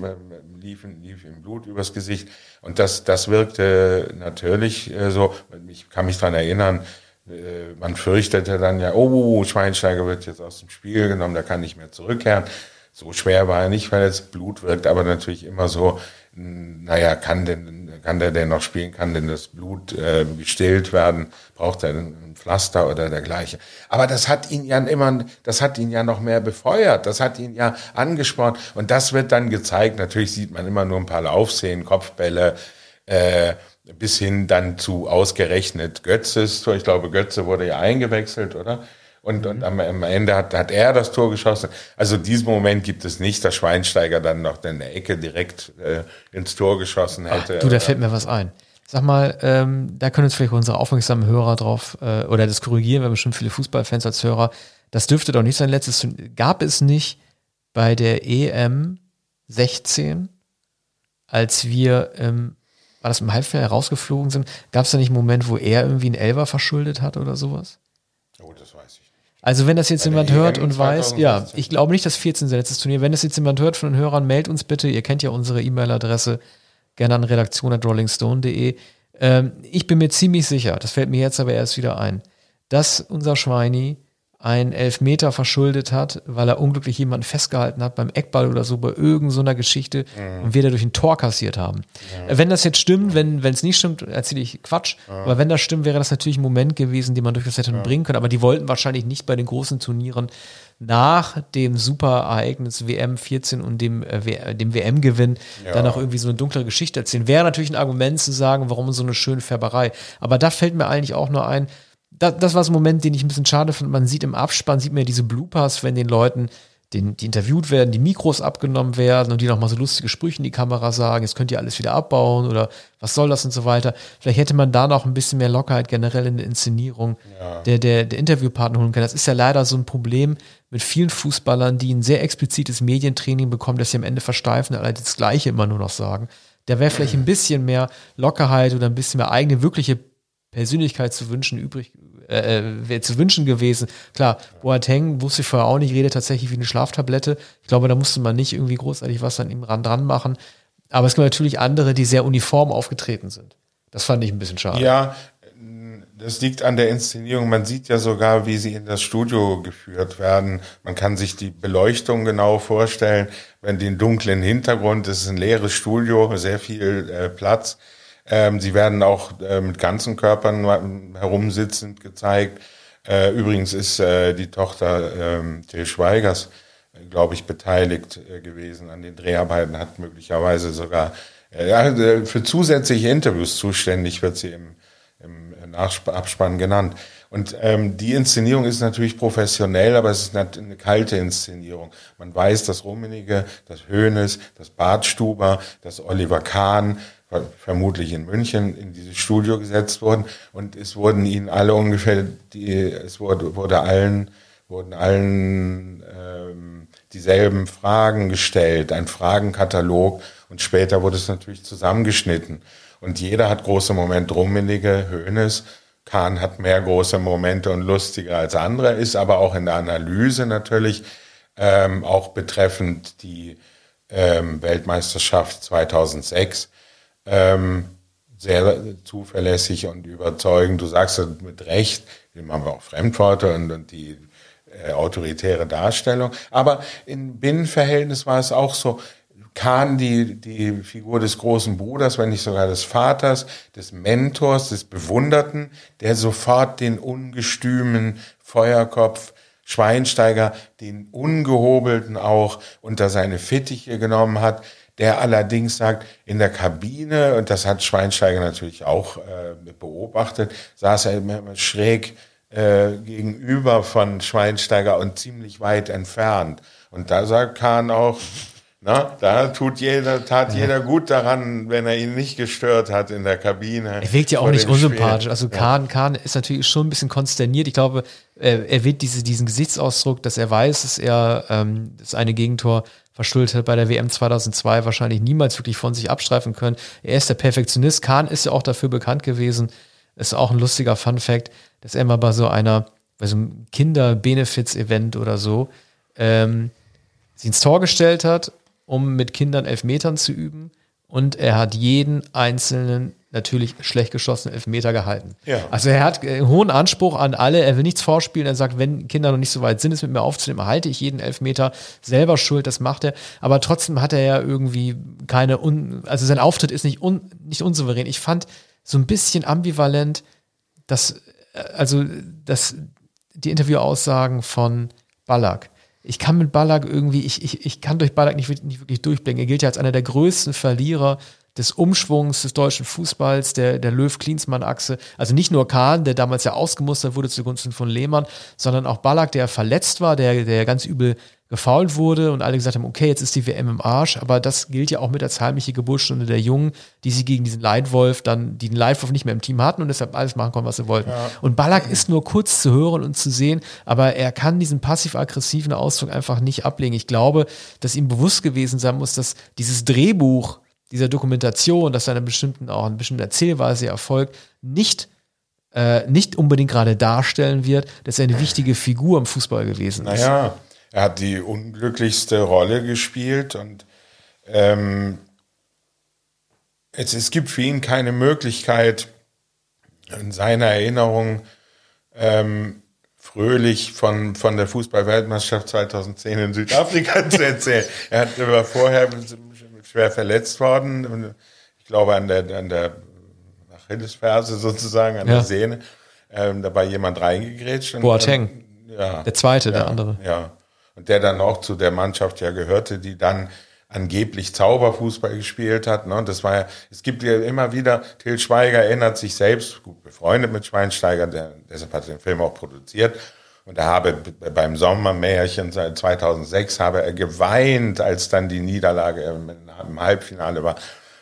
lief, lief ihm Blut übers Gesicht. Und das, das wirkte natürlich äh, so. Ich kann mich dran erinnern, äh, man fürchtete dann ja, oh, Schweinsteiger wird jetzt aus dem Spiel genommen, der kann nicht mehr zurückkehren. So schwer war er nicht, weil das Blut wirkt, aber natürlich immer so, naja, kann denn, kann der denn noch spielen, kann denn das Blut äh, gestillt werden, braucht er ein Pflaster oder dergleichen. Aber das hat ihn ja immer, das hat ihn ja noch mehr befeuert, das hat ihn ja angespornt und das wird dann gezeigt. Natürlich sieht man immer nur ein paar Laufszenen, Kopfbälle, äh, bis hin dann zu ausgerechnet Götzes. Ich glaube, Götze wurde ja eingewechselt, oder? Und, und am, am Ende hat, hat er das Tor geschossen. Also diesen Moment gibt es nicht, dass Schweinsteiger dann noch in der Ecke direkt äh, ins Tor geschossen hätte. Ach, du, da fällt mir was ein. Sag mal, ähm, da können uns vielleicht unsere aufmerksamen Hörer drauf äh, oder das korrigieren, wir haben bestimmt viele Fußballfans als Hörer. Das dürfte doch nicht sein letztes. Gab es nicht bei der EM 16, als wir, ähm, war das im Halbfinale rausgeflogen sind, gab es da nicht einen Moment, wo er irgendwie einen Elver verschuldet hat oder sowas? Oh, das weiß ich. Also wenn das jetzt jemand hört und weiß, ja, ich glaube nicht, dass 14 sein letztes Turnier. Wenn das jetzt jemand hört von den Hörern, meldet uns bitte. Ihr kennt ja unsere E-Mail-Adresse, gerne an redaktion.rollingstone.de. Ähm, ich bin mir ziemlich sicher, das fällt mir jetzt aber erst wieder ein, dass unser Schweini einen Elfmeter verschuldet hat, weil er unglücklich jemanden festgehalten hat beim Eckball oder so bei irgendeiner so Geschichte mhm. und wir dadurch ein Tor kassiert haben. Mhm. Wenn das jetzt stimmt, wenn es nicht stimmt, erzähle ich Quatsch. Mhm. Aber wenn das stimmt, wäre das natürlich ein Moment gewesen, den man durchaus hätte bringen können. Aber die wollten wahrscheinlich nicht bei den großen Turnieren nach dem Superereignis WM 14 und dem, äh, dem WM-Gewinn ja. dann auch irgendwie so eine dunkle Geschichte erzählen. Wäre natürlich ein Argument zu sagen, warum so eine schöne Färberei. Aber da fällt mir eigentlich auch nur ein, das, das war so ein Moment, den ich ein bisschen schade fand. Man sieht im Abspann, sieht man ja diese Bloopers, wenn den Leuten, den, die interviewt werden, die Mikros abgenommen werden und die nochmal so lustige Sprüche in die Kamera sagen, jetzt könnt ihr alles wieder abbauen oder was soll das und so weiter. Vielleicht hätte man da noch ein bisschen mehr Lockerheit generell in der Inszenierung ja. der, der, der Interviewpartner holen können. Das ist ja leider so ein Problem mit vielen Fußballern, die ein sehr explizites Medientraining bekommen, dass sie am Ende versteifen und alle das Gleiche immer nur noch sagen. Da wäre vielleicht ein bisschen mehr Lockerheit oder ein bisschen mehr eigene wirkliche Persönlichkeit zu wünschen übrig, äh, wäre zu wünschen gewesen. Klar, Boateng wusste ich vorher auch nicht, redet tatsächlich wie eine Schlaftablette. Ich glaube, da musste man nicht irgendwie großartig was an ihm ran dran machen. Aber es gibt natürlich andere, die sehr uniform aufgetreten sind. Das fand ich ein bisschen schade. Ja, das liegt an der Inszenierung. Man sieht ja sogar, wie sie in das Studio geführt werden. Man kann sich die Beleuchtung genau vorstellen. Wenn den dunklen Hintergrund, das ist ein leeres Studio, sehr viel äh, Platz. Ähm, sie werden auch äh, mit ganzen Körpern herumsitzend gezeigt. Äh, übrigens ist äh, die Tochter ähm, Till Schweigers, äh, glaube ich, beteiligt äh, gewesen an den Dreharbeiten, hat möglicherweise sogar äh, ja, für zusätzliche Interviews zuständig, wird sie im, im Abspann genannt. Und ähm, die Inszenierung ist natürlich professionell, aber es ist eine kalte Inszenierung. Man weiß, dass Rummenigge, dass Hoeneß, dass Bartstuber, dass Oliver Kahn, vermutlich in München in dieses Studio gesetzt wurden und es wurden ihnen alle ungefähr die es wurde wurde allen wurden allen ähm, dieselben Fragen gestellt ein Fragenkatalog. Und später wurde es natürlich zusammengeschnitten. Und jeder hat große Momente Rummenigge Hönes Kahn hat mehr große Momente und lustiger als andere ist aber auch in der Analyse natürlich ähm, auch betreffend die ähm, Weltmeisterschaft 2006 ähm, sehr zuverlässig und überzeugend. Du sagst mit Recht, dem haben wir auch Fremdworte und, und die äh, autoritäre Darstellung. Aber im Binnenverhältnis war es auch so, Kahn die, die Figur des großen Bruders, wenn nicht sogar des Vaters, des Mentors, des Bewunderten, der sofort den ungestümen Feuerkopf Schweinsteiger, den ungehobelten auch unter seine Fittiche genommen hat, der allerdings sagt, in der Kabine, und das hat Schweinsteiger natürlich auch äh, beobachtet, saß er immer schräg äh, gegenüber von Schweinsteiger und ziemlich weit entfernt. Und da sagt Kahn auch, na, da tut jeder, tat ja. jeder gut daran, wenn er ihn nicht gestört hat in der Kabine. Er wirkt ja auch nicht unsympathisch. Spiel. Also Kahn, ja. Kahn ist natürlich schon ein bisschen konsterniert. Ich glaube, er, er wird diese, diesen Gesichtsausdruck, dass er weiß, dass er ähm, das eine Gegentor verschuldet bei der WM 2002 wahrscheinlich niemals wirklich von sich abstreifen können. Er ist der Perfektionist. Kahn ist ja auch dafür bekannt gewesen. Ist auch ein lustiger Fun Fact, dass er mal bei so einer, bei so einem Kinder-Benefits-Event oder so, ähm, sie ins Tor gestellt hat, um mit Kindern Elfmetern zu üben. Und er hat jeden einzelnen natürlich schlecht geschossenen Elfmeter gehalten. Ja. Also er hat einen hohen Anspruch an alle, er will nichts vorspielen, er sagt, wenn Kinder noch nicht so weit sind, es mit mir aufzunehmen, halte ich jeden Elfmeter selber schuld, das macht er. Aber trotzdem hat er ja irgendwie keine, un also sein Auftritt ist nicht, un nicht unsouverän. Ich fand so ein bisschen ambivalent, dass, äh, also, dass die Interviewaussagen von Ballack, ich kann mit Ballack irgendwie, ich, ich, ich kann durch Ballack nicht, nicht wirklich durchblicken. Er gilt ja als einer der größten Verlierer des Umschwungs des deutschen Fußballs, der, der Löw-Klinsmann-Achse. Also nicht nur Kahn, der damals ja ausgemustert wurde zugunsten von Lehmann, sondern auch Ballack, der verletzt war, der, der ganz übel gefault wurde und alle gesagt haben, okay, jetzt ist die WM im Arsch, aber das gilt ja auch mit als heimliche Geburtsstunde der Jungen, die sie gegen diesen Leitwolf dann, die den Leitwolf nicht mehr im Team hatten und deshalb alles machen konnten, was sie wollten. Ja. Und Ballack ist nur kurz zu hören und zu sehen, aber er kann diesen passiv-aggressiven Ausdruck einfach nicht ablegen. Ich glaube, dass ihm bewusst gewesen sein muss, dass dieses Drehbuch dieser Dokumentation, dass seine bestimmten, auch eine bestimmte Erzählweise erfolgt, nicht äh, nicht unbedingt gerade darstellen wird, dass er eine wichtige Figur im Fußball gewesen ist. Naja, er hat die unglücklichste Rolle gespielt und ähm, es, es gibt für ihn keine Möglichkeit, in seiner Erinnerung ähm, fröhlich von, von der Fußball-Weltmeisterschaft 2010 in Südafrika <laughs> zu erzählen. Er hat aber vorher schwer verletzt worden. Ich glaube an der, an der Achillesferse sozusagen, an ja. der Sehne. Ähm, dabei jemand reingegrätscht. Und, Boateng. ja. Der zweite, ja, der andere. Ja. Und der dann auch zu der Mannschaft ja gehörte, die dann angeblich Zauberfußball gespielt hat. Ne? Und das war ja, es gibt ja immer wieder, Till Schweiger erinnert sich selbst, gut befreundet mit Schweinsteiger, der, deshalb hat er den Film auch produziert. Und er habe beim Sommermärchen 2006 habe er geweint, als dann die Niederlage im Halbfinale war.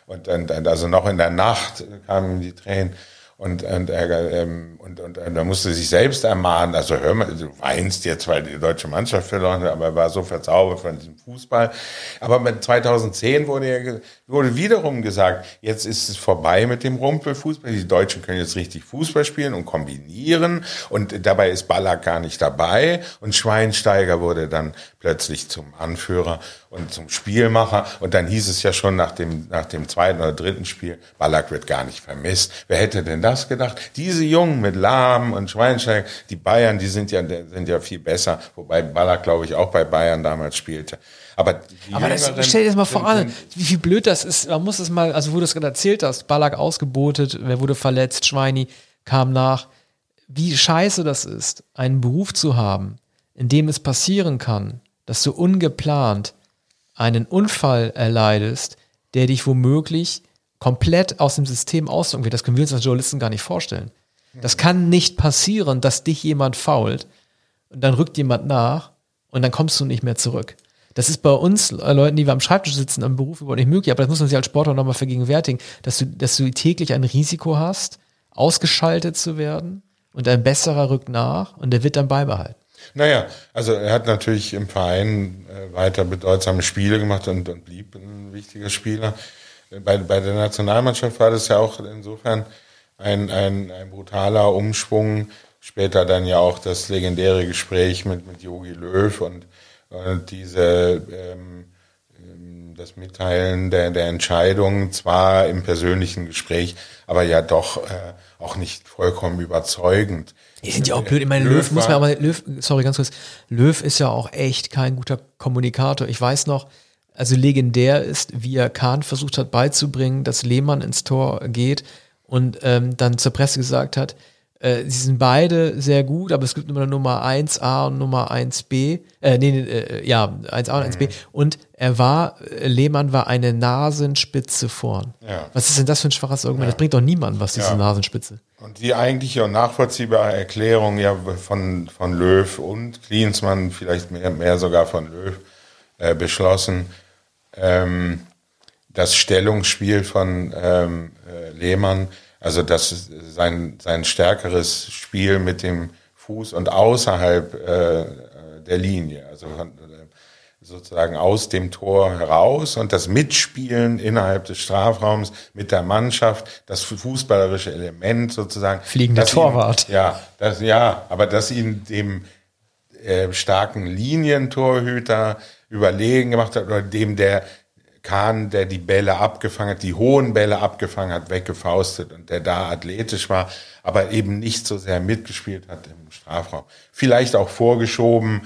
Und dann, also noch in der Nacht kamen die Tränen. Und, und, ähm, und, und, und er musste sich selbst ermahnen, also hör mal, du weinst jetzt, weil die deutsche Mannschaft verloren hat, aber er war so verzaubert von diesem Fußball. Aber mit 2010 wurde, ja, wurde wiederum gesagt, jetzt ist es vorbei mit dem Rumpelfußball. Die Deutschen können jetzt richtig Fußball spielen und kombinieren. Und dabei ist Ballack gar nicht dabei. Und Schweinsteiger wurde dann plötzlich zum Anführer und zum Spielmacher. Und dann hieß es ja schon nach dem, nach dem zweiten oder dritten Spiel, Ballack wird gar nicht vermisst. Wer hätte denn das gedacht? Diese Jungen mit Lahm und Schweinsteiger, die Bayern, die sind ja, sind ja viel besser. Wobei Ballack, glaube ich, auch bei Bayern damals spielte. Aber, Aber das, stell dir das mal vor an, wie, wie blöd das ist. Man muss es mal, also wo du es gerade erzählt hast, Ballack ausgebotet, wer wurde verletzt, Schweini kam nach. Wie scheiße das ist, einen Beruf zu haben, in dem es passieren kann, dass du ungeplant einen Unfall erleidest, der dich womöglich komplett aus dem System ausdrücken wird. Das können wir uns als Journalisten gar nicht vorstellen. Das kann nicht passieren, dass dich jemand fault und dann rückt jemand nach und dann kommst du nicht mehr zurück. Das ist bei uns äh, Leuten, die wir am Schreibtisch sitzen, am Beruf überhaupt nicht möglich, aber das muss man sich als Sportler nochmal vergegenwärtigen, dass du, dass du täglich ein Risiko hast, ausgeschaltet zu werden und ein besserer rückt nach und der wird dann beibehalten. Naja, also er hat natürlich im Verein äh, weiter bedeutsame Spiele gemacht und, und blieb ein wichtiger Spieler. Bei, bei der Nationalmannschaft war das ja auch insofern ein, ein, ein brutaler Umschwung. Später dann ja auch das legendäre Gespräch mit, mit Jogi Löw und, und diese, ähm, ähm, das Mitteilen der, der Entscheidung, zwar im persönlichen Gespräch, aber ja doch äh, auch nicht vollkommen überzeugend. Die sind ja auch blöd. Ich meine, Löw, Löw muss man aber, Löw, sorry, ganz kurz. Löw ist ja auch echt kein guter Kommunikator. Ich weiß noch, also legendär ist, wie er Kahn versucht hat beizubringen, dass Lehmann ins Tor geht und ähm, dann zur Presse gesagt hat, äh, sie sind beide sehr gut, aber es gibt immer Nummer 1a und Nummer 1b. Äh, nee, nee äh, ja, 1a und 1b. Mhm. Und er war, äh, Lehmann war eine Nasenspitze vorn. Ja. Was ist denn das für ein schwaches Argument? Ja. Das bringt doch niemandem was, diese ja. Nasenspitze. Und die eigentliche und nachvollziehbare Erklärung ja von, von Löw und Klinsmann, vielleicht mehr, mehr sogar von Löw, äh, beschlossen, ähm, das Stellungsspiel von ähm, äh, Lehmann also das sein, sein stärkeres Spiel mit dem Fuß und außerhalb äh, der Linie, also von, sozusagen aus dem Tor heraus und das Mitspielen innerhalb des Strafraums mit der Mannschaft, das fußballerische Element sozusagen. Fliegender Torwart. Ihn, ja, das, ja, aber dass ihn dem äh, starken Linientorhüter überlegen gemacht hat oder dem der Kahn, der die Bälle abgefangen hat, die hohen Bälle abgefangen hat, weggefaustet und der da athletisch war, aber eben nicht so sehr mitgespielt hat im Strafraum. Vielleicht auch vorgeschoben,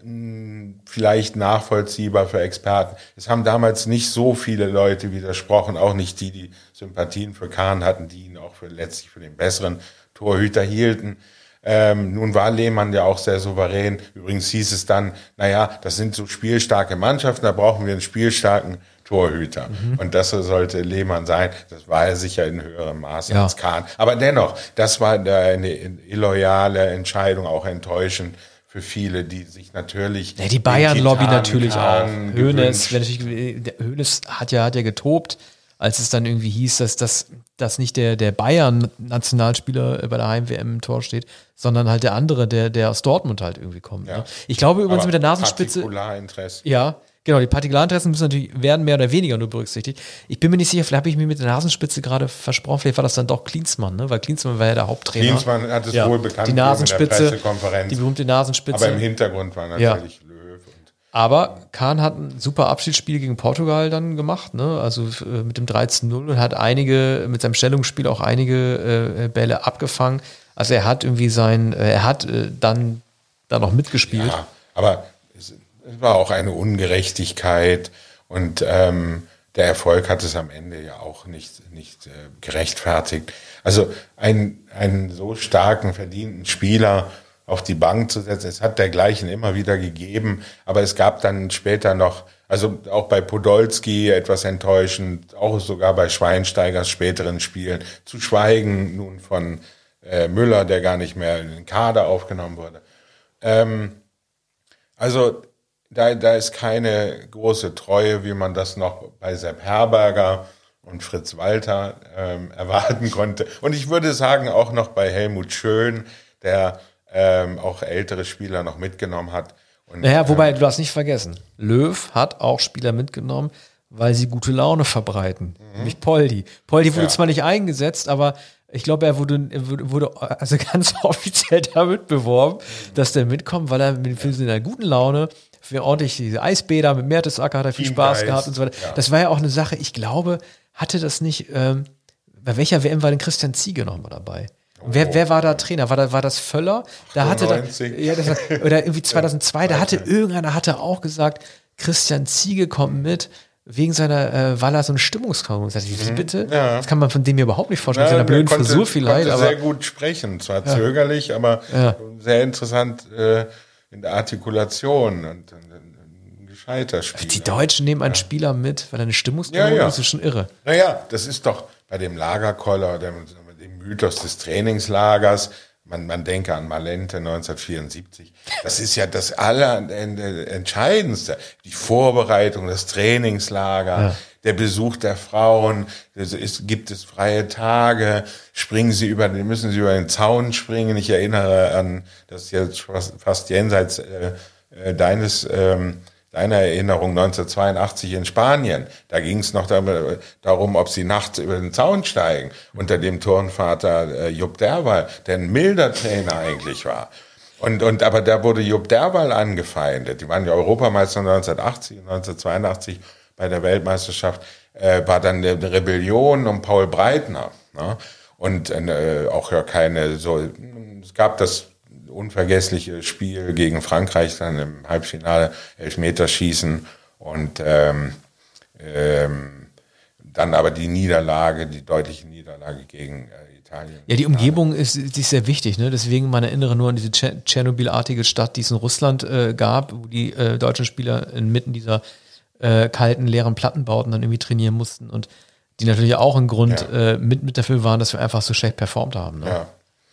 hm, vielleicht nachvollziehbar für Experten. Es haben damals nicht so viele Leute widersprochen, auch nicht die, die Sympathien für Kahn hatten, die ihn auch für letztlich für den besseren Torhüter hielten. Ähm, nun war Lehmann ja auch sehr souverän. Übrigens hieß es dann, naja, das sind so spielstarke Mannschaften, da brauchen wir einen spielstarken Torhüter. Mhm. Und das sollte Lehmann sein. Das war er sicher in höherem Maße ja. als Kahn. Aber dennoch, das war eine illoyale Entscheidung, auch enttäuschend für viele, die sich natürlich. Ja, die Bayern-Lobby natürlich auch. Hönes, wenn natürlich, Hönes hat ja, hat ja getobt, als es dann irgendwie hieß, dass, dass, dass nicht der, der Bayern-Nationalspieler bei der Heim-WM im Tor steht, sondern halt der andere, der, der aus Dortmund halt irgendwie kommt. Ja. Ne? Ich glaube übrigens mit der Nasenspitze. Partikularinteresse. Ja, Genau, die Partikularinteressen müssen natürlich, werden mehr oder weniger nur berücksichtigt. Ich bin mir nicht sicher, vielleicht habe ich mir mit der Nasenspitze gerade versprochen, vielleicht war das dann doch Klinsmann, ne? weil Klinsmann war ja der Haupttrainer. Klinsmann hat es ja. wohl bekannt die Nasenspitze, die berühmte Nasenspitze. Aber im Hintergrund war natürlich ja. Löw. Aber Kahn hat ein super Abschiedsspiel gegen Portugal dann gemacht, ne? also äh, mit dem 13-0 und hat einige, mit seinem Stellungsspiel auch einige äh, Bälle abgefangen. Also er hat irgendwie sein, äh, er hat äh, dann da noch mitgespielt. Ja, aber es war auch eine Ungerechtigkeit und ähm, der Erfolg hat es am Ende ja auch nicht, nicht äh, gerechtfertigt. Also einen, einen so starken, verdienten Spieler auf die Bank zu setzen, es hat dergleichen immer wieder gegeben, aber es gab dann später noch, also auch bei Podolski etwas enttäuschend, auch sogar bei Schweinsteigers späteren Spielen, zu schweigen nun von äh, Müller, der gar nicht mehr in den Kader aufgenommen wurde. Ähm, also da, da ist keine große Treue, wie man das noch bei Sepp Herberger und Fritz Walter ähm, <laughs> erwarten konnte. Und ich würde sagen, auch noch bei Helmut Schön, der ähm, auch ältere Spieler noch mitgenommen hat. Und, naja, wobei, ähm, du hast nicht vergessen, Löw hat auch Spieler mitgenommen, weil sie gute Laune verbreiten. Mhm. Nämlich Poldi. Poldi wurde ja. zwar nicht eingesetzt, aber ich glaube, er wurde, er wurde also <laughs> ganz offiziell damit beworben, mhm. dass der mitkommt, weil er mit für in einer guten Laune ordentlich diese Eisbäder mit Mertesacker hat er viel Team Spaß Geist. gehabt und so weiter. Ja. Das war ja auch eine Sache, ich glaube, hatte das nicht, ähm, bei welcher WM war denn Christian Ziege nochmal dabei? Oh. Wer, wer war da Trainer? War, da, war das Völler? Da hatte da, ja, das war, oder irgendwie <laughs> 2002, da hatte irgendeiner hatte auch gesagt, Christian Ziege kommt mit wegen seiner, äh, weil er so ein Stimmungskaum ist. Wie mhm. bitte? Ja. Das kann man von dem mir überhaupt nicht vorstellen. Ja, seiner blöden konnte, Frisur vielleicht. Konnte aber sehr gut sprechen, zwar ja. zögerlich, aber ja. sehr interessant äh, in der Artikulation und, und ein gescheiter Spieler. Die Deutschen nehmen einen Spieler mit, weil eine Stimmungsstörung ja, ja. ist, ist schon irre. Naja, das ist doch bei dem Lagerkoller, dem, dem Mythos des Trainingslagers, man, man denke an Malente 1974. Das ist ja das Allerentscheidendste. Die Vorbereitung, das Trainingslager, ja. Der Besuch der Frauen. Es ist, gibt es freie Tage? Springen sie über, müssen sie über den Zaun springen? Ich erinnere an, das ist jetzt fast, fast jenseits äh, äh deines ähm, deiner Erinnerung 1982 in Spanien. Da ging es noch darum, ob sie nachts über den Zaun steigen, unter dem Turnvater äh, Jupp Derwal, der ein milder Trainer eigentlich war. Und, und aber da wurde Jupp Derwal angefeindet. Die waren ja Europameister 1980 und 1982 bei der Weltmeisterschaft äh, war dann eine Rebellion um Paul Breitner. Ne? Und äh, auch ja keine so, es gab das unvergessliche Spiel gegen Frankreich dann im Halbfinale Elfmeterschießen und ähm, ähm, dann aber die Niederlage, die deutliche Niederlage gegen äh, Italien. Ja, die Umgebung ist, die ist sehr wichtig. Ne? Deswegen, man erinnere nur an diese Tschernobyl-artige Stadt, die es in Russland äh, gab, wo die äh, deutschen Spieler inmitten dieser äh, kalten, leeren Plattenbauten dann irgendwie trainieren mussten und die natürlich auch ein Grund ja. äh, mit, mit dafür waren, dass wir einfach so schlecht performt haben. Ne? Ja.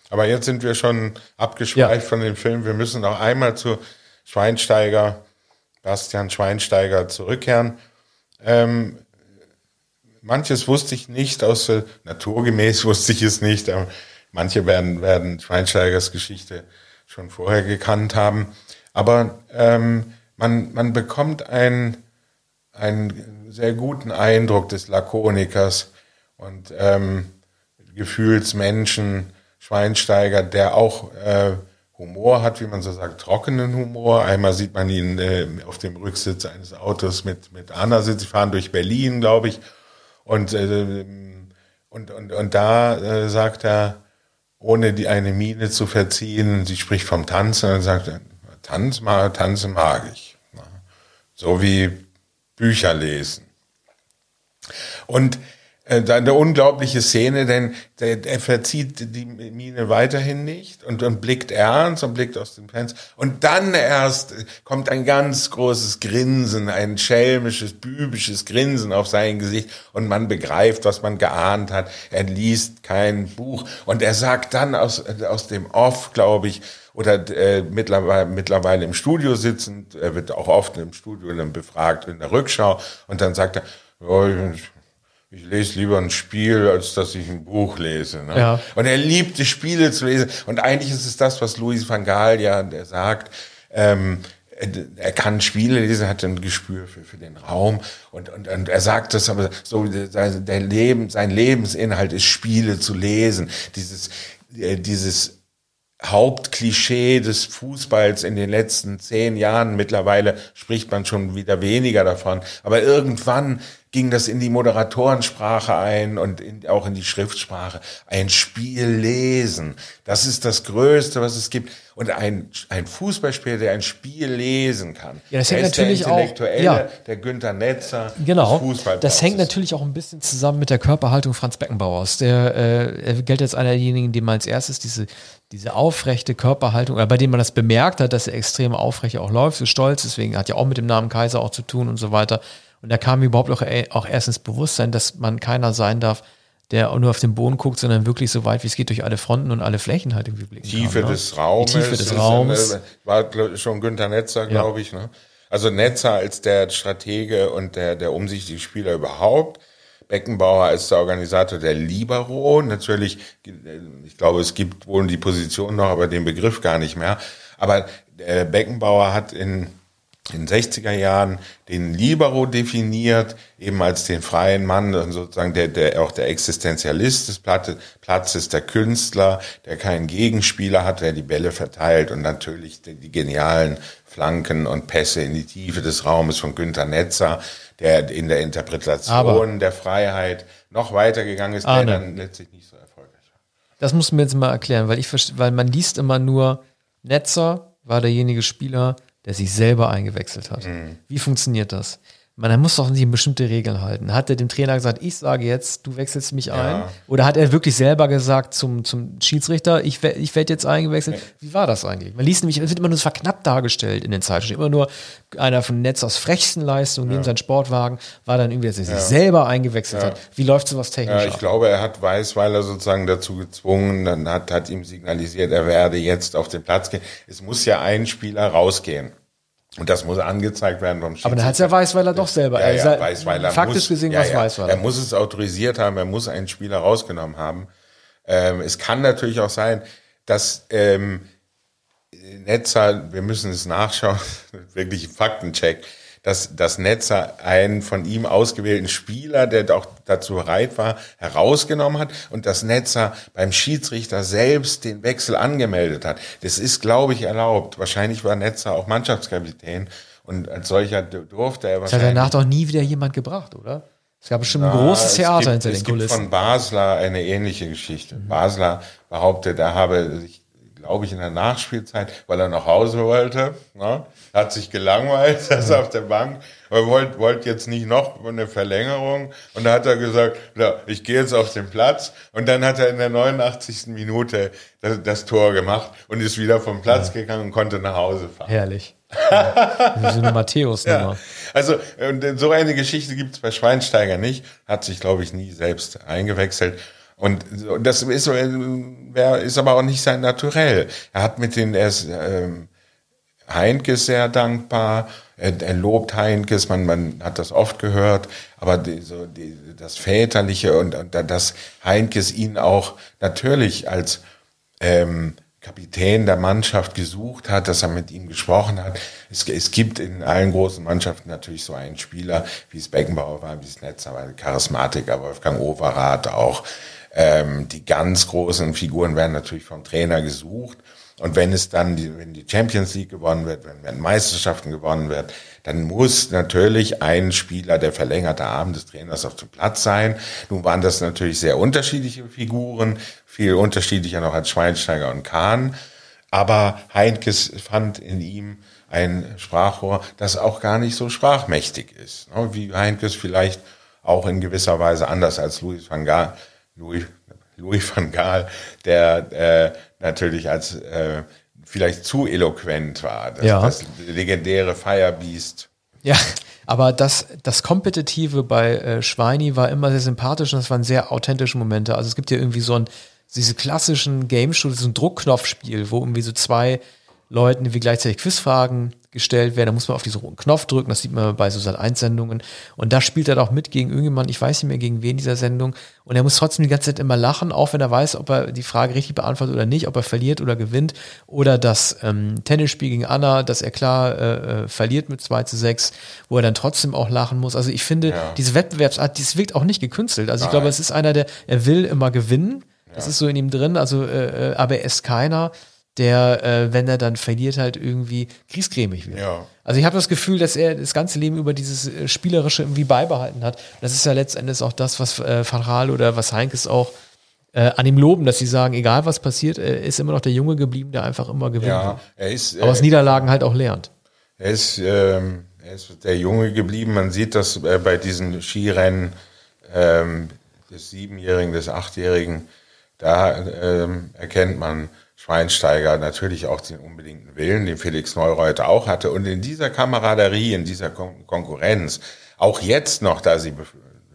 Aber jetzt sind wir schon abgeschweift ja. von dem Film. Wir müssen noch einmal zu Schweinsteiger, Bastian Schweinsteiger zurückkehren. Ähm, manches wusste ich nicht, aus naturgemäß <laughs> wusste ich es nicht, aber manche werden, werden Schweinsteigers Geschichte schon vorher gekannt haben. Aber ähm, man, man bekommt einen, einen sehr guten Eindruck des Lakonikers und ähm, Gefühlsmenschen, Schweinsteiger, der auch äh, Humor hat, wie man so sagt, trockenen Humor. Einmal sieht man ihn äh, auf dem Rücksitz eines Autos mit, mit Anna sitzt. Sie fahren durch Berlin, glaube ich. Und, äh, und, und, und da äh, sagt er, ohne die eine Miene zu verziehen, sie spricht vom Tanzen und sagt, Tanz, tanzen mag ich. So wie Bücher lesen. Und äh, eine unglaubliche Szene, denn der, er verzieht die Miene weiterhin nicht und, und blickt ernst und blickt aus dem Fenster. Und dann erst kommt ein ganz großes Grinsen, ein schelmisches, bübisches Grinsen auf sein Gesicht und man begreift, was man geahnt hat. Er liest kein Buch und er sagt dann aus, aus dem Off, glaube ich, oder äh, mittlerweile, mittlerweile im Studio sitzend, er wird auch oft im Studio dann befragt in der Rückschau und dann sagt er, oh, ich lese lieber ein Spiel, als dass ich ein Buch lese. Ne? Ja. Und er liebt die Spiele zu lesen. Und eigentlich ist es das, was Louis van Gaal ja der sagt. Ähm, er kann Spiele lesen, hat ein Gespür für, für den Raum und, und, und er sagt das aber so, der Leben, sein Lebensinhalt ist Spiele zu lesen. Dieses, äh, dieses Hauptklischee des Fußballs in den letzten zehn Jahren. Mittlerweile spricht man schon wieder weniger davon. Aber irgendwann ging das in die Moderatorensprache ein und in, auch in die Schriftsprache. Ein Spiel lesen, das ist das Größte, was es gibt. Und ein, ein Fußballspieler, der ein Spiel lesen kann, ja, das hängt natürlich der Intellektuelle, auch, ja. der Günther Netzer, genau, Das hängt natürlich auch ein bisschen zusammen mit der Körperhaltung Franz Beckenbauers. Der äh, er gilt als einer derjenigen, dem man als erstes diese, diese aufrechte Körperhaltung, oder bei dem man das bemerkt hat, dass er extrem aufrecht auch läuft, so stolz, deswegen hat ja auch mit dem Namen Kaiser auch zu tun und so weiter und da kam überhaupt auch, äh, auch erst ins Bewusstsein, dass man keiner sein darf, der nur auf den Boden guckt, sondern wirklich so weit wie es geht durch alle Fronten und alle Flächen halt irgendwie blicken Tiefe kann, ne? des Raumes. Die Tiefe des Raums. Eine, war schon Günther Netzer, glaube ja. ich. Ne? Also Netzer als der Stratege und der, der umsichtige Spieler überhaupt. Beckenbauer als der Organisator der Libero. Natürlich, ich glaube, es gibt wohl die Position noch, aber den Begriff gar nicht mehr. Aber äh, Beckenbauer hat in in den 60er Jahren den Libero definiert, eben als den freien Mann, sozusagen der, der auch der Existenzialist des Platzes, der Künstler, der keinen Gegenspieler hat, der die Bälle verteilt und natürlich die, die genialen Flanken und Pässe in die Tiefe des Raumes von Günter Netzer, der in der Interpretation Aber der Freiheit noch weitergegangen ist, Arne, der dann letztlich nicht so erfolgreich war. Das musst du mir jetzt mal erklären, weil ich weil man liest immer nur Netzer war derjenige Spieler, der sich selber eingewechselt hat. Mhm. Wie funktioniert das? Man er muss doch sich bestimmte Regeln halten. Hat er dem Trainer gesagt, ich sage jetzt, du wechselst mich ein? Oder hat er wirklich selber gesagt zum, zum Schiedsrichter, ich, ich werde jetzt eingewechselt? Wie war das eigentlich? Man liest nämlich, es wird immer nur verknappt dargestellt in den Zeitschriften. Immer nur einer von Netz aus frechsten Leistungen, ja. neben seinem Sportwagen, war dann irgendwie, dass er sich ja. selber eingewechselt hat. Wie läuft sowas technisch? Ja, ich ab? glaube, er hat Weißweiler sozusagen dazu gezwungen, dann hat, hat ihm signalisiert, er werde jetzt auf den Platz gehen. Es muss ja ein Spieler rausgehen. Und das muss angezeigt werden vom Schiedsrichter. Aber dann hat es ja Weißweiler doch selber. Ja, ja, Weißweiler faktisch muss, gesehen ja, was ja, Weißweiler. Er muss es autorisiert haben, er muss einen Spieler rausgenommen haben. Ähm, es kann natürlich auch sein, dass ähm, Netzer, wir müssen es nachschauen, <laughs> wirklich Faktencheck, dass das Netzer einen von ihm ausgewählten Spieler, der auch dazu bereit war, herausgenommen hat und das Netzer beim Schiedsrichter selbst den Wechsel angemeldet hat. Das ist, glaube ich, erlaubt. Wahrscheinlich war Netzer auch Mannschaftskapitän und als solcher durfte er wahrscheinlich. Das hat danach doch nie wieder jemand gebracht, oder? Es gab bestimmt ein großes Theater gibt, hinter den Kulissen. Es gibt von Basler eine ähnliche Geschichte. Mhm. Basler behauptet, er habe sich glaube ich, in der Nachspielzeit, weil er nach Hause wollte. Ne? Hat sich gelangweilt, <laughs> saß auf der Bank, aber wollte wollt jetzt nicht noch eine Verlängerung. Und da hat er gesagt, ja, ich gehe jetzt auf den Platz. Und dann hat er in der 89. Minute das, das Tor gemacht und ist wieder vom Platz ja. gegangen und konnte nach Hause fahren. Herrlich. Ja. <laughs> so eine Matthäus-Nummer. Ja. Also und so eine Geschichte gibt es bei Schweinsteiger nicht. Hat sich, glaube ich, nie selbst eingewechselt. Und das ist, ist aber auch nicht sein Naturell. Er hat mit den, er ist ähm, Heinkes sehr dankbar. Er, er lobt Heinkes, man, man hat das oft gehört, aber die, so die, das Väterliche und, und dass Heinkes ihn auch natürlich als ähm, Kapitän der Mannschaft gesucht hat, dass er mit ihm gesprochen hat. Es, es gibt in allen großen Mannschaften natürlich so einen Spieler, wie es Beckenbauer war, wie es Netzer war, Charismatiker, Wolfgang Overath auch. Ähm, die ganz großen Figuren werden natürlich vom Trainer gesucht. Und wenn es dann, die, wenn die Champions League gewonnen wird, wenn, wenn Meisterschaften gewonnen wird, dann muss natürlich ein Spieler der verlängerte Arm des Trainers auf dem Platz sein. Nun waren das natürlich sehr unterschiedliche Figuren, viel unterschiedlicher noch als Schweinsteiger und Kahn. Aber Heinkes fand in ihm ein Sprachrohr, das auch gar nicht so sprachmächtig ist. Ne? Wie Heinkes vielleicht auch in gewisser Weise anders als Louis van Gaal Louis, Louis van Gaal, der äh, natürlich als äh, vielleicht zu eloquent war. Das, ja. das legendäre Firebeast. Ja, aber das, das Kompetitive bei äh, Schweini war immer sehr sympathisch und das waren sehr authentische Momente. Also es gibt ja irgendwie so ein, diese klassischen Game Shows, so ein Druckknopfspiel, wo irgendwie so zwei Leuten wie gleichzeitig Quizfragen gestellt werden. Da muss man auf diesen roten Knopf drücken. Das sieht man bei so Sat1-Sendungen. Und da spielt er doch mit gegen irgendjemanden. Ich weiß nicht mehr gegen wen dieser Sendung. Und er muss trotzdem die ganze Zeit immer lachen, auch wenn er weiß, ob er die Frage richtig beantwortet oder nicht, ob er verliert oder gewinnt. Oder das ähm, Tennisspiel gegen Anna, dass er klar äh, äh verliert mit 2 zu 6, wo er dann trotzdem auch lachen muss. Also ich finde, ja. diese Wettbewerbsart, das wirkt auch nicht gekünstelt. Also ich Nein. glaube, es ist einer, der, er will immer gewinnen. Das ist so in ihm drin. Also, äh, äh aber er ist keiner, der, äh, wenn er dann verliert, halt irgendwie kriegscremig wird. Ja. Also ich habe das Gefühl, dass er das ganze Leben über dieses äh, Spielerische irgendwie beibehalten hat. Das ist ja letztendlich auch das, was äh, Van Raal oder was Heinkes auch äh, an ihm loben, dass sie sagen, egal was passiert, er ist immer noch der Junge geblieben, der einfach immer gewinnt. Ja, er ist, Aber aus Niederlagen halt auch lernt. Er ist, ähm, er ist der Junge geblieben. Man sieht das äh, bei diesen Skirennen ähm, des Siebenjährigen, des Achtjährigen. Da ähm, erkennt man, Schweinsteiger natürlich auch den unbedingten Willen, den Felix Neureuter auch hatte. Und in dieser Kameraderie, in dieser Kon Konkurrenz, auch jetzt noch, da sie be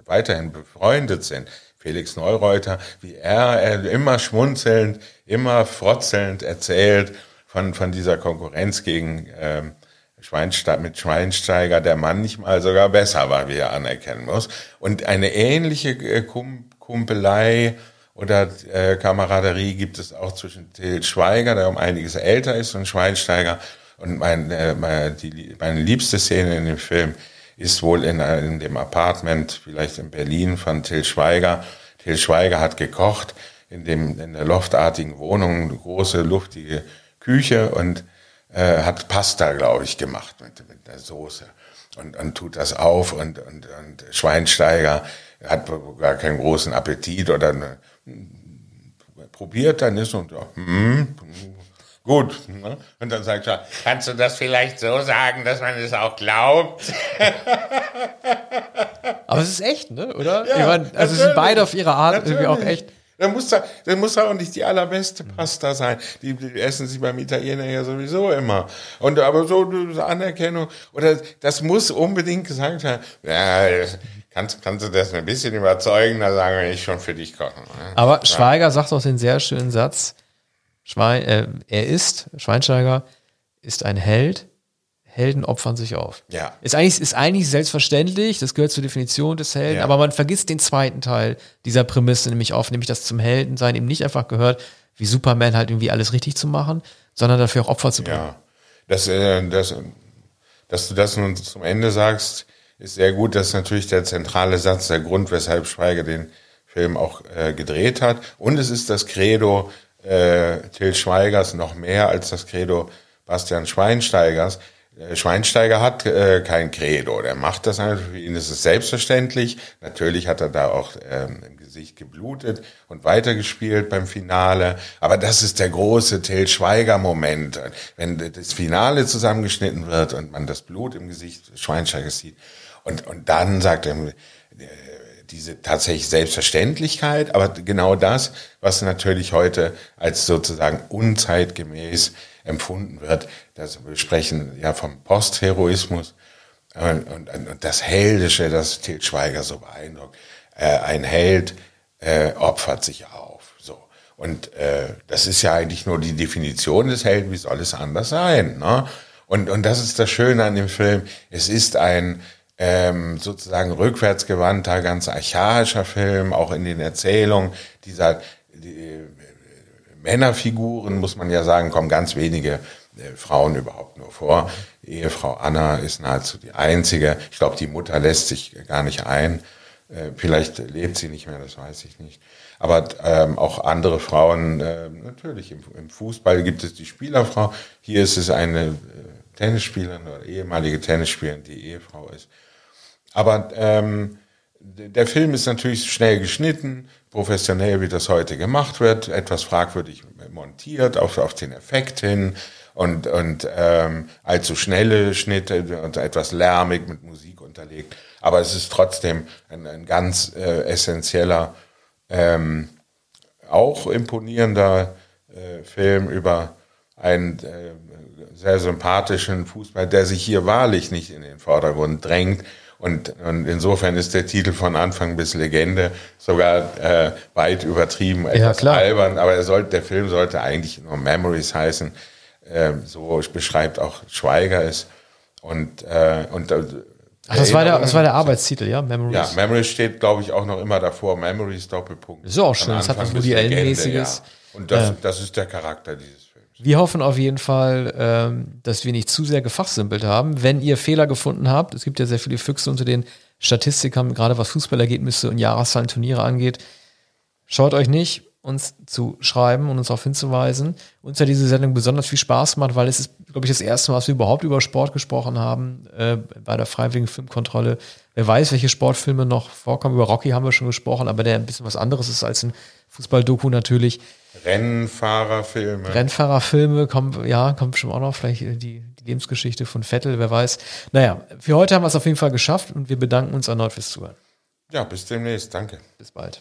weiterhin befreundet sind, Felix Neureuter, wie er, er immer schmunzelnd, immer frotzelnd erzählt von, von dieser Konkurrenz gegen ähm, Schweinste mit Schweinsteiger, der manchmal sogar besser war, wie er anerkennen muss. Und eine ähnliche äh, Kumpelei oder äh, Kameraderie gibt es auch zwischen Til Schweiger, der um einiges älter ist, und Schweinsteiger. Und mein, äh, meine, die, meine liebste Szene in dem Film ist wohl in, in dem Apartment, vielleicht in Berlin, von Till Schweiger. Till Schweiger hat gekocht in, dem, in der loftartigen Wohnung, eine große, luftige Küche und äh, hat Pasta, glaube ich, gemacht mit, mit der Soße. Und, und tut das auf und, und, und Schweinsteiger hat gar keinen großen Appetit oder eine, probiert dann ist und ja, hm, gut. Ne? Und dann sagt er, kannst du das vielleicht so sagen, dass man es auch glaubt? <laughs> Aber es ist echt, ne? Oder? Ja, ich meine, also sind beide auf ihre Art natürlich. irgendwie auch echt. Dann muss, da, dann muss da auch nicht die allerbeste Pasta sein. Die, die essen sie beim Italiener ja sowieso immer. Und aber so Anerkennung, oder das muss unbedingt gesagt werden. Ja, kannst, kannst du das ein bisschen überzeugen, da sagen wir nicht schon für dich kochen. Ne? Aber ja. Schweiger sagt auch den sehr schönen Satz, Schwein, äh, er ist, Schweinsteiger, ist ein Held, Helden opfern sich auf. Ja. Ist eigentlich, ist eigentlich selbstverständlich, das gehört zur Definition des Helden, ja. aber man vergisst den zweiten Teil dieser Prämisse nämlich auf, nämlich dass zum Heldensein eben nicht einfach gehört, wie Superman halt irgendwie alles richtig zu machen, sondern dafür auch Opfer zu bringen. Ja, das, äh, das, dass du das nun zum Ende sagst, ist sehr gut. Das ist natürlich der zentrale Satz, der Grund, weshalb Schweiger den Film auch äh, gedreht hat. Und es ist das Credo äh, Till Schweigers noch mehr als das Credo Bastian Schweinsteigers. Äh, Schweinsteiger hat äh, kein Credo, der macht das einfach, für ihn ist es selbstverständlich. Natürlich hat er da auch ähm, im Gesicht geblutet und weitergespielt beim Finale. Aber das ist der große Till Schweiger-Moment, wenn das Finale zusammengeschnitten wird und man das Blut im Gesicht Schweinsteigers sieht. Und, und dann sagt er, äh, diese tatsächlich Selbstverständlichkeit, aber genau das, was natürlich heute als sozusagen unzeitgemäß empfunden wird. Das, wir sprechen ja vom Postheroismus und, und, und das Heldische, das Til Schweiger so beeindruckt. Äh, ein Held äh, opfert sich auf. So. Und äh, das ist ja eigentlich nur die Definition des Helden, wie soll es anders sein? Ne? Und, und das ist das Schöne an dem Film. Es ist ein ähm, sozusagen rückwärtsgewandter, ganz archaischer Film, auch in den Erzählungen dieser die, Männerfiguren, muss man ja sagen, kommen ganz wenige äh, Frauen überhaupt nur vor. Die Ehefrau Anna ist nahezu die einzige. Ich glaube, die Mutter lässt sich gar nicht ein. Äh, vielleicht lebt sie nicht mehr, das weiß ich nicht. Aber ähm, auch andere Frauen, äh, natürlich im, im, Fußball gibt es die Spielerfrau. Hier ist es eine äh, Tennisspielerin oder ehemalige Tennisspielerin, die Ehefrau ist. Aber ähm, der Film ist natürlich schnell geschnitten, professionell, wie das heute gemacht wird, etwas fragwürdig montiert auf, auf den Effekt hin und, und ähm, allzu schnelle Schnitte und etwas lärmig mit Musik unterlegt. Aber es ist trotzdem ein, ein ganz äh, essentieller, ähm, auch imponierender äh, Film über einen äh, sehr sympathischen Fußball, der sich hier wahrlich nicht in den Vordergrund drängt, und, und insofern ist der Titel von Anfang bis Legende sogar äh, weit übertrieben, etwas ja, albern. Aber er sollte, der Film sollte eigentlich nur Memories heißen. Äh, so beschreibt auch Schweiger es. Und, äh, und äh, Ach, das war, der, das war der Arbeitstitel, ja? Memories. Ja, Memories steht, glaube ich, auch noch immer davor. Memories Doppelpunkt. Ist auch schön. Das hat was Woody Allen-mäßiges. Ja. Und das, das ist der Charakter dieses wir hoffen auf jeden Fall, ähm, dass wir nicht zu sehr gefachsimpelt haben. Wenn ihr Fehler gefunden habt, es gibt ja sehr viele Füchse unter den Statistikern, gerade was Fußballergebnisse und Jahreszahlen, Turniere angeht. Schaut euch nicht, uns zu schreiben und uns darauf hinzuweisen. Uns hat diese Sendung besonders viel Spaß gemacht, weil es ist, glaube ich, das erste Mal, dass wir überhaupt über Sport gesprochen haben äh, bei der freiwilligen Filmkontrolle. Wer weiß, welche Sportfilme noch vorkommen. Über Rocky haben wir schon gesprochen, aber der ein bisschen was anderes ist als ein Fußballdoku natürlich. Rennfahrerfilme. Rennfahrerfilme kommen, ja, kommt schon auch noch, vielleicht die, die Lebensgeschichte von Vettel, wer weiß. Naja, für heute haben wir es auf jeden Fall geschafft und wir bedanken uns erneut fürs Zuhören. Ja, bis demnächst. Danke. Bis bald.